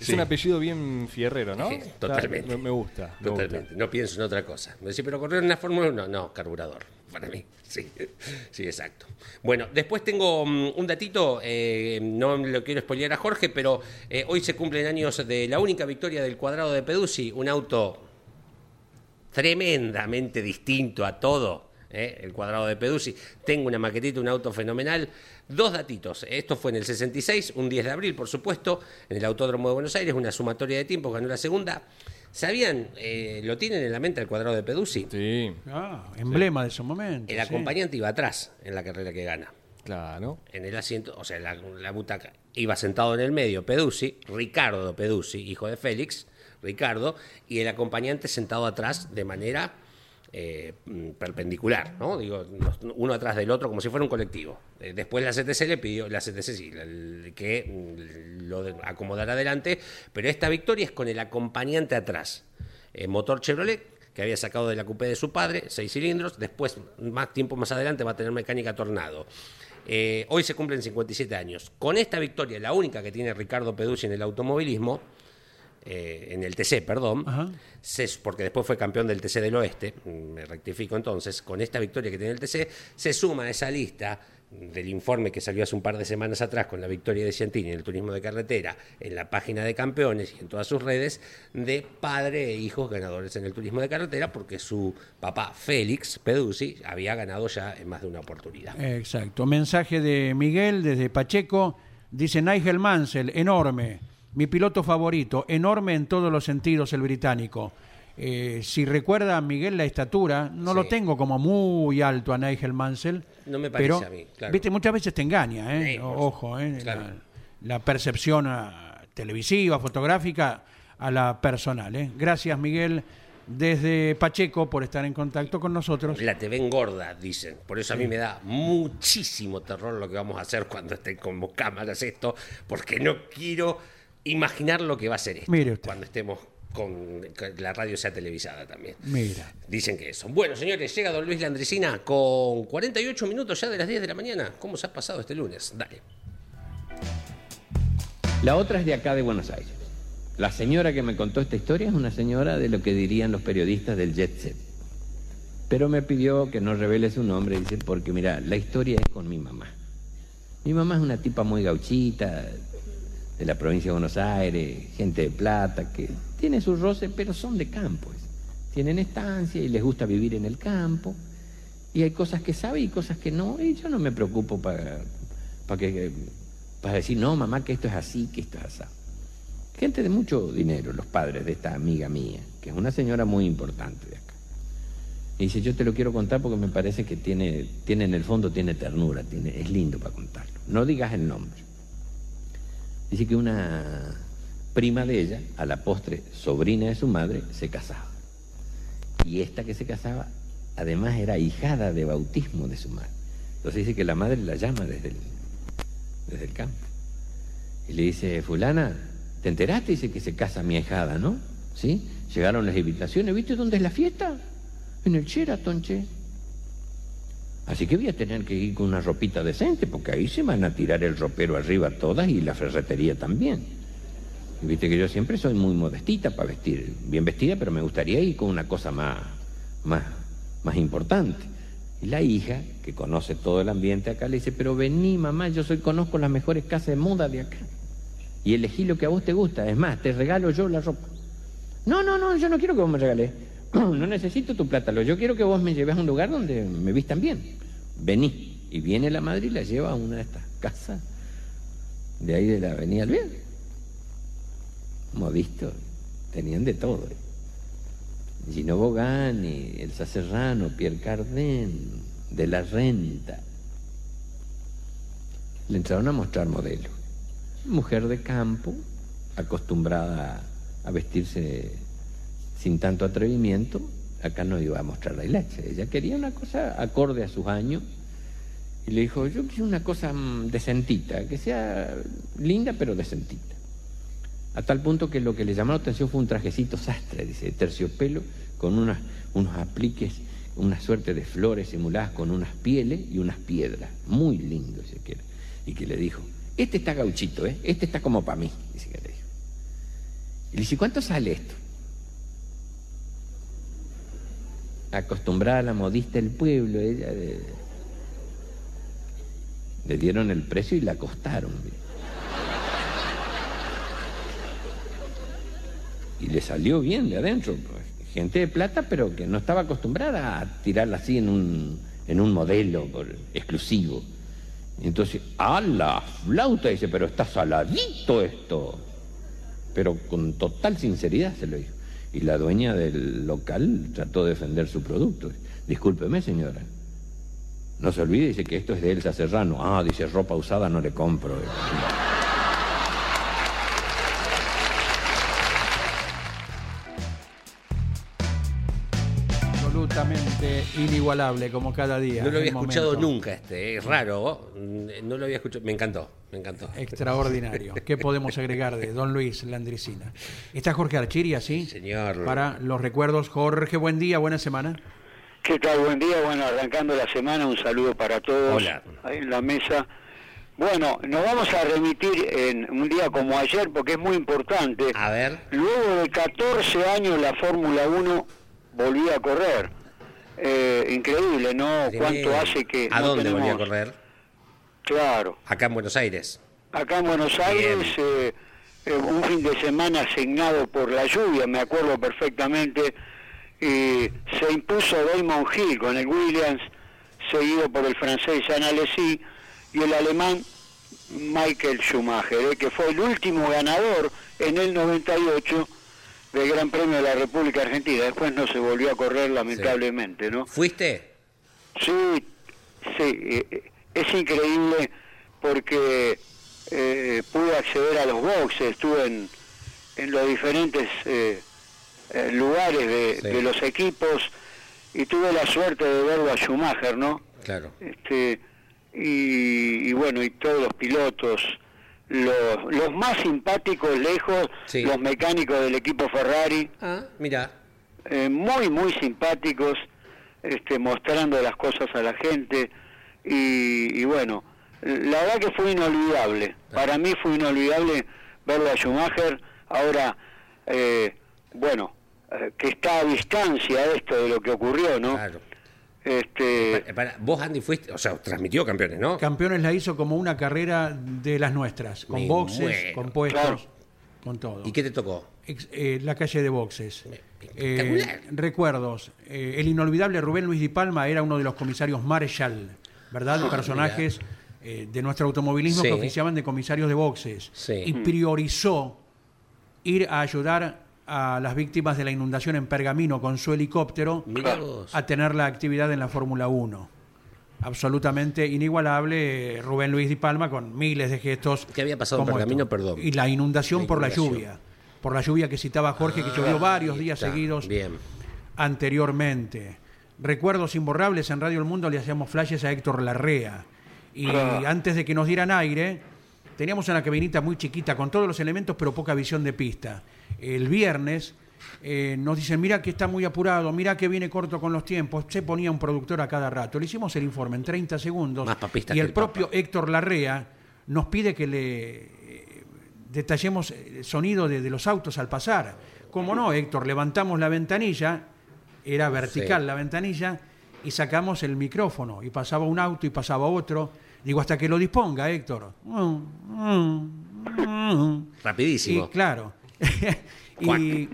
Es un apellido bien fierrero, ¿no? Sí, totalmente. Me, me gusta. me gusta. Totalmente. No pienso en otra cosa. Me decís, pero correr en la Fórmula 1, no, carburador. Para mí, sí, sí, exacto. Bueno, después tengo mm, un datito, eh, no lo quiero spoilear a Jorge, pero eh, hoy se cumplen años de la única victoria del cuadrado de Peduzzi, un auto tremendamente distinto a todo, ¿eh? el cuadrado de Peduzzi. Tengo una maquetita, un auto fenomenal. Dos datitos. Esto fue en el 66, un 10 de abril, por supuesto, en el Autódromo de Buenos Aires, una sumatoria de tiempos, ganó la segunda. ¿Sabían, eh, lo tienen en la mente el cuadrado de Peduzzi? Sí, Ah, emblema de su momento. El sí. acompañante iba atrás en la carrera que gana. claro. En el asiento, o sea, la, la butaca, iba sentado en el medio Peduzzi, Ricardo Peduzzi, hijo de Félix, Ricardo, y el acompañante sentado atrás de manera eh, perpendicular, ¿no? Digo, uno atrás del otro como si fuera un colectivo. Eh, después la CTC le pidió, la CTC sí, que mm, lo acomodara adelante, pero esta victoria es con el acompañante atrás. Eh, motor Chevrolet, que había sacado de la coupé de su padre, seis cilindros, después, más tiempo más adelante, va a tener mecánica Tornado. Hoy se cumplen 57 años. Con esta victoria, la única que tiene Ricardo Peduzzi en el automovilismo, eh, en el TC, perdón, se- porque después fue campeón del TC del Oeste, mm, me rectifico entonces, con esta victoria que tiene el TC, se suma a esa lista del informe que salió hace un par de semanas atrás con la victoria de Ciantini en el turismo de carretera, en la página de campeones y en todas sus redes, de padre e hijos ganadores en el turismo de carretera, porque su papá Félix Peduzzi había ganado ya en más de una oportunidad. Exacto. Mensaje de Miguel desde Pacheco. Dice Nigel Mansell, enorme. Mi piloto favorito, enorme en todos los sentidos, el británico. Eh, si recuerda Miguel la estatura, no Sí. lo tengo como muy alto a Nigel Mansell. No me parece pero, a mí, claro. Viste, muchas veces te engaña, ¿eh? Sí, Ojo, ¿eh? claro. La, la percepción ah, televisiva, fotográfica, a la personal, ¿eh? Gracias, Miguel, desde Pacheco, por estar en contacto con nosotros. La TV engorda, dicen. Por eso a mí me da muchísimo terror lo que vamos a hacer cuando estén como cámaras esto, porque no quiero imaginar lo que va a ser esto Mire usted. cuando estemos con la radio sea televisada también. Mira. Dicen que eso. Bueno, señores, llega don Luis Landricina con 48 minutos ya de las 10 de la mañana. ¿Cómo se ha pasado este lunes? Dale. La otra es de acá de Buenos Aires. La señora que me contó esta historia es una señora de lo que dirían los periodistas del jet set. Pero me pidió que no revele su nombre, dice, porque mira, la historia es con mi mamá. Mi mamá es una tipa muy gauchita, de la provincia de Buenos Aires, gente de plata, que tiene sus roces, pero son de campo. Tienen estancia y les gusta vivir en el campo. Y hay cosas que sabe y cosas que no. Y yo no me preocupo para, para, que, para decir, no, mamá, que esto es así, que esto es así. Gente de mucho dinero, los padres de esta amiga mía, que es una señora muy importante de acá. Y dice, yo te lo quiero contar porque me parece que tiene, tiene en el fondo, tiene ternura, tiene, es lindo para contarlo. No digas el nombre. Dice que una prima de ella, a la postre sobrina de su madre, se casaba. Y esta que se casaba, además era hijada de bautismo de su madre. Entonces dice que la madre la llama desde el, desde el campo. Y le dice, fulana, ¿te enteraste? Dice que se casa mi hijada, ¿no? ¿Sí? Llegaron las invitaciones, ¿viste dónde es la fiesta? En el Sheraton, che. Así que voy a tener que ir con una ropita decente, porque ahí se van a tirar el ropero arriba todas y la ferretería también. Y viste que yo siempre soy muy modestita para vestir, bien vestida, pero me gustaría ir con una cosa más, más, más importante. Y la hija, que conoce todo el ambiente acá, le dice, pero vení mamá, yo soy, conozco las mejores casas de moda de acá. Y elegí lo que a vos te gusta, es más, te regalo yo la ropa. No, no, no, yo no quiero que vos me regales. No necesito tu plata, lo- yo quiero que vos me lleves a un lugar donde me vistan bien. Vení. Y viene la madre y la lleva a una de estas casas de ahí de la Avenida Alvear. Modisto, tenían de todo. ¿eh? Gino Bogani, Elsa Serrano, Pierre Cardin, de la Renta. Le entraron a mostrar modelos. Mujer de campo, acostumbrada a vestirse sin tanto atrevimiento, acá no iba a mostrar la hilacha. Ella quería una cosa acorde a sus años. Y le dijo, yo quiero una cosa mm, decentita, que sea linda pero decentita. A tal punto que lo que le llamó la atención fue un trajecito sastre, dice, de terciopelo, con unas, unos apliques, una suerte de flores simuladas con unas pieles y unas piedras. Muy lindo, dice que era. Y que le dijo, este está gauchito, ¿eh? Este está como para mí, dice que le dijo. Y le dice, ¿cuánto sale esto? Acostumbrada a la modista del pueblo, ella le dieron el precio y la acostaron. Y le salió bien de adentro. pues. Gente de plata, pero que no estaba acostumbrada a tirarla así en un, en un modelo exclusivo. Entonces, a la flauta, dice, pero está saladito esto. Pero con total sinceridad se lo dijo. Y la dueña del local trató de defender su producto. Discúlpeme, señora. No se olvide, dice que esto es de Elsa Serrano. Ah, dice, ropa usada no le compro. Absolutamente inigualable, como cada día. No lo había escuchado momento. nunca este, es raro. No lo había escuchado, me encantó, me encantó. Extraordinario. ¿Qué podemos agregar de Don Luis Landricina? Está Jorge Archiria, ¿sí? Señor. Para los recuerdos. Jorge, buen día, buena semana. ¿Qué tal? Buen día. Bueno, arrancando la semana, un saludo para todos Hola. ahí en la mesa. Bueno, nos vamos a remitir en un día como ayer porque es muy importante. A ver, Luego de 14 años la Fórmula 1 volvía a correr. Eh, increíble, ¿no? ¿Cuánto hace que ¿A no dónde volvió a tenemos- correr? Claro. Acá en Buenos Aires. Acá en Buenos Aires, eh, eh, un fin de semana asignado por la lluvia, me acuerdo perfectamente, y se impuso Damon Hill con el Williams, seguido por el francés Jean Alesi y el alemán Michael Schumacher, eh, que fue el último ganador en el 98 del Gran Premio de la República Argentina. Después no se volvió a correr lamentablemente, ¿no? ¿Fuiste? Sí, sí, eh, eh, es increíble porque eh, pude acceder a los boxes, estuve en, en los diferentes eh, eh, lugares de, Sí. de los equipos y tuve la suerte de verlo a Schumacher, ¿no? Claro. Este, y, y bueno, y todos los pilotos, los, los más simpáticos lejos, Sí. los mecánicos del equipo Ferrari, Ah, mira. eh, muy muy simpáticos este mostrando las cosas a la gente y, y bueno la verdad que fue inolvidable para mí fue inolvidable verlo a Schumacher ahora eh, bueno eh, que está a distancia esto de lo que ocurrió no Claro. Este para- vos, Andy, fuiste, o sea, transmitió campeones, ¿no? Campeones la hizo como una carrera de las nuestras, con Me boxes, muero. con puestos. Claro. con todo. ¿Y qué te tocó? Ex- eh, la calle de boxes. Espectacular. Eh, recuerdos. Eh, el inolvidable Rubén Luis Di Palma era uno de los comisarios Marshall, ¿verdad? Personajes eh, de nuestro automovilismo Ah, Sí. que oficiaban de comisarios de boxes. Sí. Y priorizó ir a ayudar a las víctimas de la inundación en Pergamino con su helicóptero a tener la actividad en la Fórmula 1. Absolutamente inigualable Rubén Luis Di Palma con miles de gestos. ¿Qué había pasado en Pergamino? esto. Perdón. Y la inundación La por la lluvia. Por la lluvia que citaba Jorge, que Ah, llovió varios días está. seguidos Bien. anteriormente. Recuerdos imborrables en Radio El Mundo le hacíamos flashes a Héctor Larrea. Y antes de que nos dieran aire, teníamos una cabinita muy chiquita con todos los elementos, pero poca visión de pista. El viernes eh, nos dicen, mira que está muy apurado, mira que viene corto con los tiempos. Se ponía un productor a cada rato. Le hicimos el informe en 30 segundos. Más papista y que el propio Papa. Héctor Larrea nos pide que le eh, detallemos el sonido de, de los autos al pasar. Como no, Héctor, levantamos la ventanilla, era vertical Sí. la ventanilla, y sacamos el micrófono, y pasaba un auto y pasaba otro. Digo, hasta que lo disponga, Héctor. Rapidísimo. Y claro. <laughs> y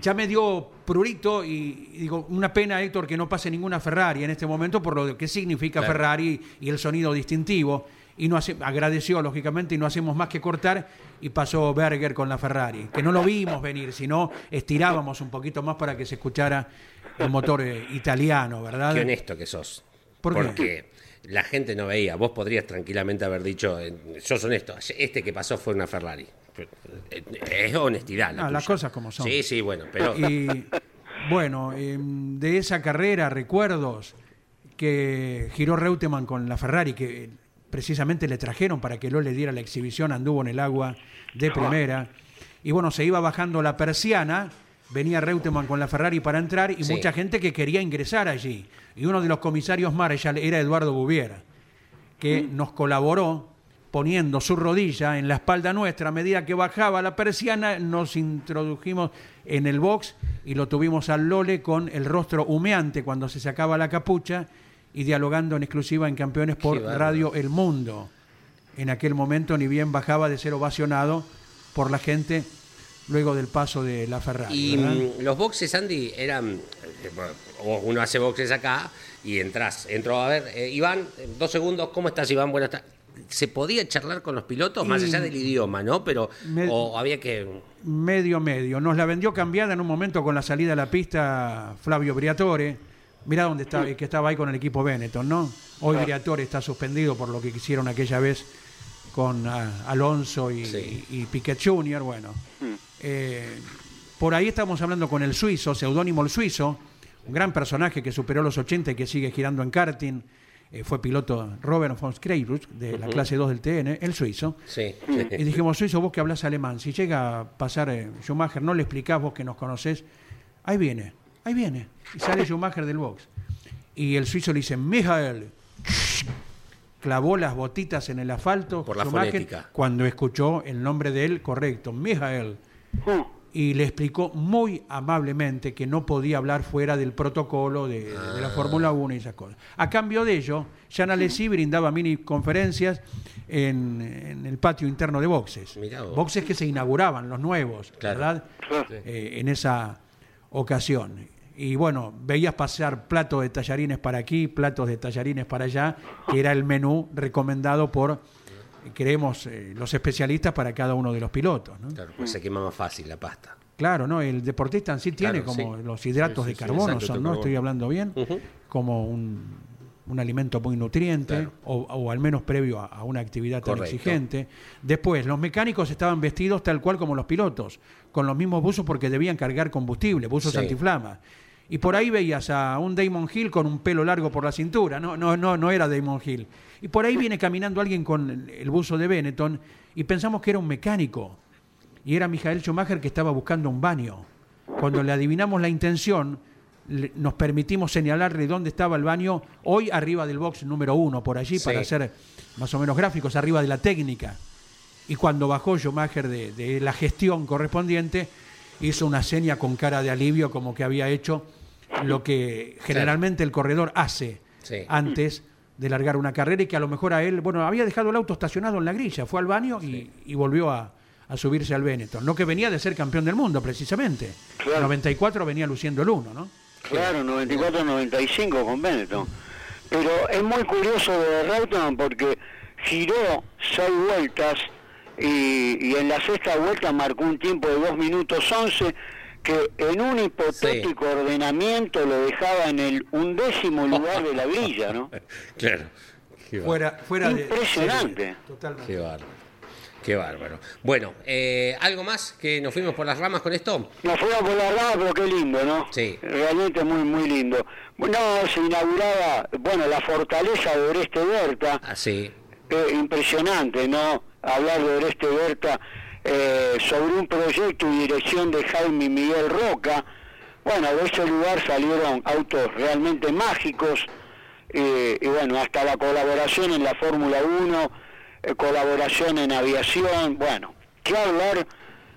ya me dio prurito y, y digo, una pena, Héctor, que no pase ninguna Ferrari en este momento por lo que significa Claro. Ferrari y el sonido distintivo. Y no hace, agradeció, lógicamente, y no hacemos más que cortar. Y pasó Berger con la Ferrari, que no lo vimos venir, sino estirábamos un poquito más para que se escuchara el motor eh, italiano, ¿verdad? Qué honesto que sos. ¿Por qué? Porque la gente no veía. Vos podrías tranquilamente haber dicho, eh, sos honesto, este que pasó fue una Ferrari. Eh, Es honestidad. la No, las cosas como son. Sí, sí, bueno, pero Y bueno, em, de esa carrera recuerdos que giró Reutemann con la Ferrari, que precisamente le trajeron para que lo le diera la exhibición, anduvo en el agua de primera. Y bueno, se iba bajando la persiana, venía Reutemann con la Ferrari para entrar y Sí. mucha gente que quería ingresar allí. Y uno de los comisarios Marshall era Eduardo Bouvier, que nos colaboró poniendo su rodilla en la espalda nuestra a medida que bajaba la persiana, nos introdujimos en el box y lo tuvimos al Lole con el rostro humeante cuando se sacaba la capucha y dialogando en exclusiva en Campeones por. Radio El Mundo. En aquel momento ni bien bajaba de ser ovacionado por la gente luego del paso de la Ferrari. Y ¿verdad? mm, los boxes, Andy, eran. eh, Uno hace boxes acá y entras. Entró a ver, eh, Iván, dos segundos, ¿cómo estás, Iván? Buenas tardes. ¿Se podía charlar con los pilotos? Más allá del idioma, ¿no? Pero. Me- O había que. Medio, medio. Nos la vendió cambiada en un momento con la salida a la pista Flavio Briatore. Mirá dónde está, que estaba ahí con el equipo Benetton, ¿no? Hoy Briatore está suspendido por lo que quisieron aquella vez con ah, Alonso y, Sí. y Piquet Jr., bueno. Eh, por ahí estamos hablando con el suizo, seudónimo el suizo, un gran personaje que superó los 80 y que sigue girando en karting. Eh, fue piloto Robert von Skreiruch de la clase 2 del TN, el suizo. Sí. Y dijimos, Suizo, vos que hablas alemán, si llega a pasar eh, Schumacher, no le explicás vos que nos conocés, ahí viene, ahí viene. Y sale <laughs> Schumacher del box. Y el suizo le dice, Michael, clavó las botitas en el asfalto Por la Schumacher, fonética. cuando escuchó el nombre de él correcto, Michael. Y le explicó muy amablemente que no podía hablar fuera del protocolo de, de Ah. la Fórmula 1 y esas cosas. A cambio de ello, Jean Alesi brindaba mini conferencias en, en el patio interno de boxes. Boxes que se inauguraban, los nuevos, Claro. ¿verdad? Eh, en esa ocasión. Y bueno, veías pasar platos de tallarines para aquí, platos de tallarines para allá, que era el menú recomendado por, creemos, eh, los especialistas para cada uno de los pilotos. ¿no? Claro, pues se quema más fácil la pasta. Claro, ¿no? El deportista en sí tiene Claro, como sí. los hidratos Sí, de sí, carbono, exacto, son, ¿no? carbono. Estoy hablando bien, como un, un alimento muy nutriente, Claro. o, o al menos previo a, a una actividad tan exigente. Después, los mecánicos estaban vestidos tal cual como los pilotos, con los mismos buzos porque debían cargar combustible, buzos antiflama. Y por ahí veías a un Damon Hill con un pelo largo por la cintura, no, no, no, no era Damon Hill. Y por ahí viene caminando alguien con el- el buzo de Benetton y pensamos que era un mecánico. Y era Michael Schumacher que estaba buscando un baño. Cuando le adivinamos la intención, le- nos permitimos señalarle dónde estaba el baño, hoy arriba del box número uno, por allí, Sí. para hacer más o menos gráficos, arriba de la técnica. Y cuando bajó Schumacher de, de la gestión correspondiente, hizo una seña con cara de alivio, como que había hecho lo que generalmente el corredor hace Sí. antes de largar una carrera y que a lo mejor a él, bueno, había dejado el auto estacionado en la grilla, fue al baño y, y volvió a, a subirse al Benetton. No que venía de ser campeón del mundo, precisamente. Claro. 94 venía luciendo el 1, ¿no? Claro, 94-95 con Benetton. Pero es muy curioso de Reutemann porque giró seis vueltas y, y en la sexta vuelta marcó un tiempo de 2 minutos 11 que en un hipotético ordenamiento lo dejaba en el undécimo lugar de la <laughs> grilla, ¿no? Claro. Qué bárbaro. Fuera, fuera de- Impresionante. Totalmente. Qué bárbaro. Qué bárbaro. Bueno, eh, ¿algo más que nos fuimos por las ramas con esto? Nos fuimos por la rama, pero qué lindo, ¿no? Sí. Realmente muy, muy lindo. Bueno, se inauguraba, bueno, la fortaleza de Oreste Berta. Así. Eh, impresionante, ¿no? Hablar de Oreste Berta eh, sobre un proyecto y dirección de Jaime Miguel Roca. Bueno, de ese lugar salieron autos realmente mágicos eh, y bueno, hasta la colaboración en la Fórmula 1, eh, colaboración en aviación, bueno, qué hablar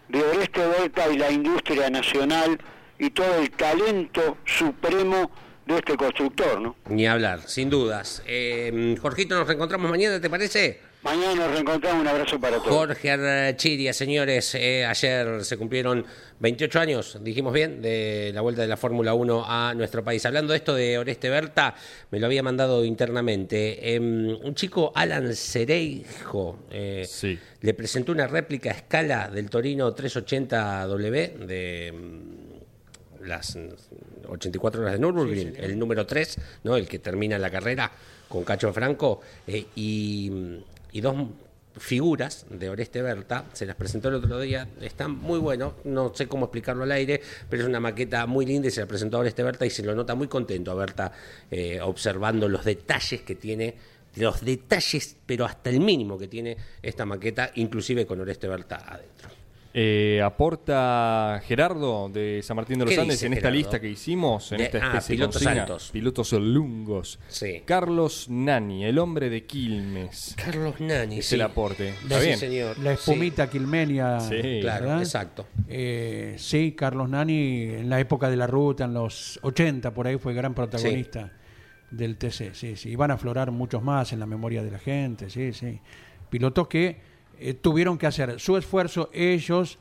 de Oreste Berta y la industria nacional y todo el talento supremo de este constructor, ¿no? Ni hablar, sin dudas. Eh, Jorgito, nos reencontramos mañana, ¿te parece? Mañana nos reencontramos, un abrazo para todos. Jorge Archiria, señores, eh, ayer se cumplieron 28 años, dijimos bien, de la vuelta de la Fórmula 1 a nuestro país. Hablando de esto de Oreste Berta, me lo había mandado internamente. Em, un chico, Alan Cereijo, eh, Sí. le presentó una réplica a escala del Torino 380W de mm, las mm, 84 horas de Nürburgring, el número 3, ¿no? el que termina la carrera con Cacho Franco, eh, y, mm, y dos figuras de Oreste Berta, se las presentó el otro día, están muy buenos, no sé cómo explicarlo al aire, pero es una maqueta muy linda y se la presentó a Oreste Berta y se lo nota muy contento a Berta eh, observando los detalles que tiene, los detalles, pero hasta el mínimo que tiene esta maqueta, inclusive con Oreste Berta adentro. Eh, aporta Gerardo de San Martín de los ¿Qué Andes dice en esta Gerardo? lista que hicimos, en De- esta ah, especie de pilotos consigna, altos. pilotos lungos. Sí. Carlos Nani, el hombre de Quilmes. Carlos Nani, Es sí. el aporte. Está Sí, bien. señor. La espumita quilmenia. Sí. Claro, ¿verdad? exacto. Eh, sí, Carlos Nani, en la época de la ruta, en los 80, por ahí fue gran protagonista del TC. Sí, sí. Y van a aflorar muchos más en la memoria de la gente. Sí, sí. Pilotos que eh, tuvieron que hacer su esfuerzo ellos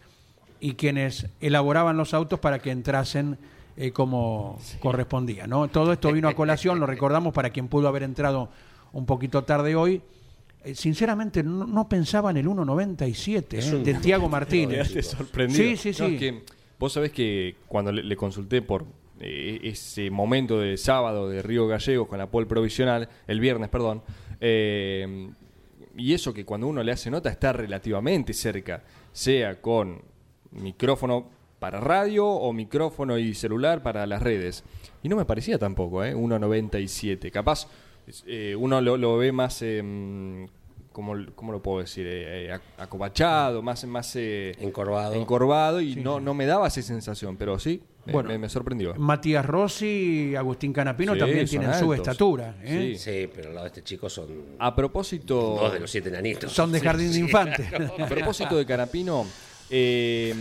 y quienes elaboraban los autos para que entrasen eh, como correspondía. ¿no? Todo esto vino a colación, lo recordamos para quien pudo haber entrado un poquito tarde hoy. Eh, sinceramente, no, no pensaba en el 1.97 Es ¿eh? un- de Tiago Martínez. Quedaste sorprendido. Sí, sí, sí. No, es que vos sabés que cuando le, le consulté por eh, ese momento del sábado de Río Gallegos con la pole provisional, el viernes, perdón, eh, y eso que cuando uno le hace nota está relativamente cerca, sea con micrófono para radio o micrófono y celular para las redes. Y no me parecía tampoco, ¿eh? 1.97. Capaz eh, uno lo, lo ve más... eh, ¿Cómo, cómo lo puedo decir? Eh, eh, ac- acobachado, más, más eh, Encorvado. encorvado y no, no me daba esa sensación, pero sí, Bueno. me, me sorprendió. Matías Rossi y Agustín Canapino Sí, también tienen su estatura. ¿eh? Sí. Sí, pero al lado de este chico son A propósito, dos de los siete nanitos. Son de jardín <laughs> de infantes. <laughs> a propósito de Canapino, eh,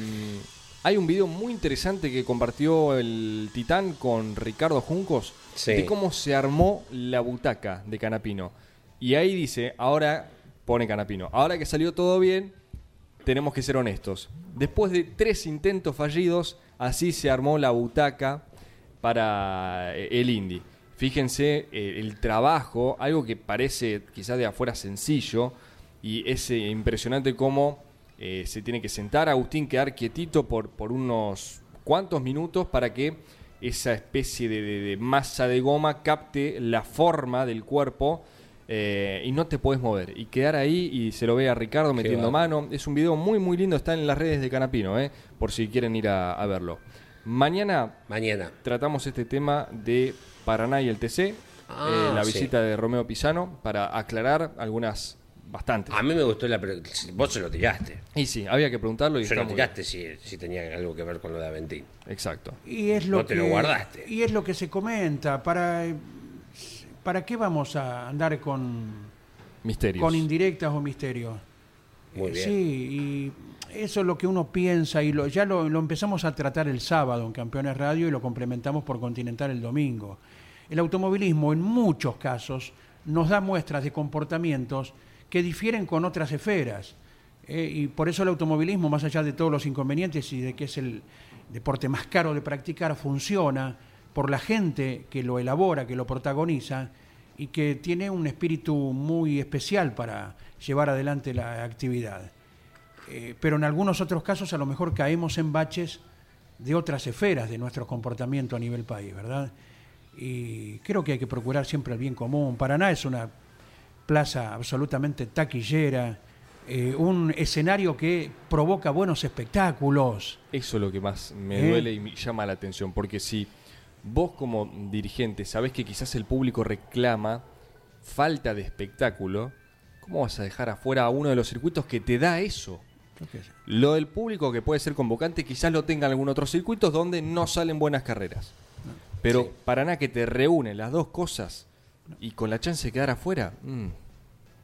hay un video muy interesante que compartió el Titán con Ricardo Juncos Sí. de cómo se armó la butaca de Canapino. Y ahí dice, ahora pone Canapino, ahora que salió todo bien, tenemos que ser honestos. Después de tres intentos fallidos, así se armó la butaca para eh, el Indy. Fíjense eh, el trabajo, algo que parece quizás de afuera sencillo, y es eh, impresionante cómo se tiene que sentar Agustín, quedar quietito por, por unos cuantos minutos para que esa especie de masa de goma capte la forma del cuerpo eh, y no te puedes mover. Y quedar ahí y se lo ve a Ricardo metiendo mano. Es un video muy, muy lindo, está en las redes de Canapino, eh, por si quieren ir a, a verlo. Mañana Mañana. tratamos este tema de Paraná y el TC, Ah, eh, la sí. visita de Romeo Pisano, para aclarar algunas, bastantes. A mí me gustó la. pre- Vos se lo tiraste. Y sí, había que preguntarlo y Se lo tiraste si, si tenía algo que ver con lo de Aventín. Exacto. Y es lo No te que, lo guardaste. Y es lo que se comenta. ¿Para, ¿para qué vamos a andar con, Misterios. con indirectas o misterios? Muy Eh, bien. Sí, y eso es lo que uno piensa y lo, ya lo, lo empezamos a tratar el sábado en Campeones Radio y lo complementamos por Continental el domingo. El automovilismo en muchos casos nos da muestras de comportamientos que difieren con otras esferas. Eh, y por eso el automovilismo, más allá de todos los inconvenientes y de que es el deporte más caro de practicar, funciona por la gente que lo elabora, que lo protagoniza y que tiene un espíritu muy especial para llevar adelante la actividad. Eh, pero en algunos otros casos a lo mejor caemos en baches de otras esferas de nuestro comportamiento a nivel país, ¿verdad? Y creo que hay que procurar siempre el bien común. Paraná es una plaza absolutamente taquillera, eh, un escenario que provoca buenos espectáculos. Eso es lo que más me ¿Eh? duele y me llama la atención, porque si vos como dirigente sabés que quizás el público reclama falta de espectáculo, ¿cómo vas a dejar afuera a uno de los circuitos que te da eso? Lo del público que puede ser convocante quizás lo tenga en algún otro circuitos donde no salen buenas carreras. Pero para nada que te reúne las dos cosas y con la chance de quedar afuera, mm,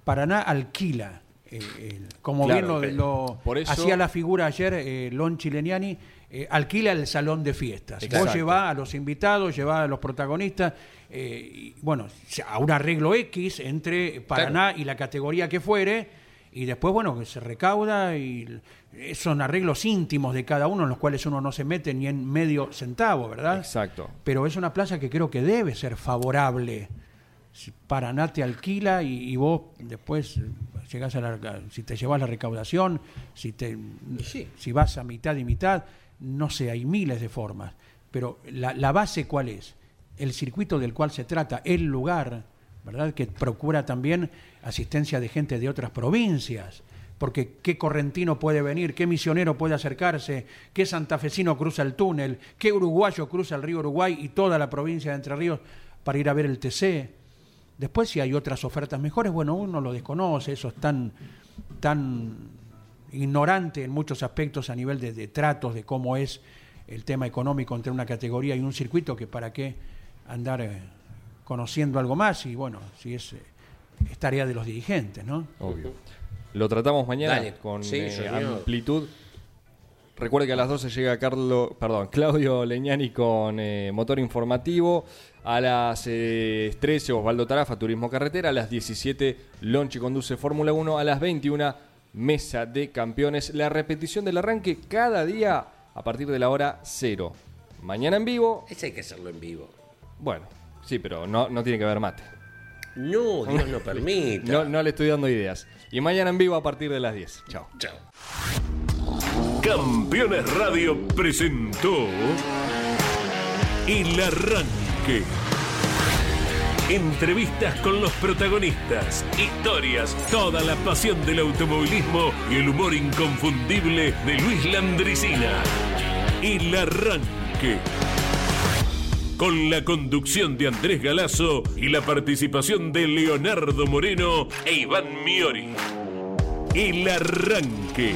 Paraná alquila, eh, el- como Claro, bien lo, lo por eso- hacía la figura ayer eh, Lon Chileniani, eh, alquila el salón de fiestas. Exacto. Vos llevás a los invitados, llevás a los protagonistas, eh, y, bueno, a un arreglo X entre Paraná y la categoría que fuere, y después, bueno, que se recauda y son arreglos íntimos de cada uno en los cuales uno no se mete ni en medio centavo, ¿verdad? exacto. pero es una plaza que creo que debe ser favorable. Si Paraná te alquila y, y vos después llegás a la, si te llevas la recaudación, si te si vas a mitad y mitad, no sé, hay miles de formas. Pero la, la base cuál es? El circuito del cual se trata, el lugar, ¿verdad? Que procura también asistencia de gente de otras provincias. Porque qué correntino puede venir, qué misionero puede acercarse, qué santafesino cruza el túnel, qué uruguayo cruza el río Uruguay y toda la provincia de Entre Ríos para ir a ver el TC. Después, si hay otras ofertas mejores, bueno, uno lo desconoce, eso es tan, tan ignorante en muchos aspectos a nivel de, de tratos, de cómo es el tema económico entre una categoría y un circuito, que para qué andar eh, conociendo algo más, y bueno, si es, eh, es tarea de los dirigentes, ¿no? Obvio. Lo tratamos mañana Dale. con Sí, eh, amplitud. Recuerde que a las 12 llega Carlo, perdón, Claudio Leñani con eh, motor informativo. A las eh, 13 Osvaldo Tarafa, Turismo Carretera. A las 17 Lonchi conduce Fórmula 1. A las 21 Mesa de Campeones. La repetición del arranque cada día a partir de la hora 0. Mañana en vivo. Ese hay que hacerlo en vivo. Bueno, sí, pero no, no tiene que haber mate. No, Dios no <laughs> permita. No, no le estoy dando ideas. Y mañana en vivo a partir de las 10. Chao. Chao. Campeones Radio presentó El Arranque. Entrevistas con los protagonistas, historias, toda la pasión del automovilismo y el humor inconfundible de Luis Landricina. El Arranque. Con la conducción de Andrés Galazo y la participación de Leonardo Moreno e Iván Miori. El Arranque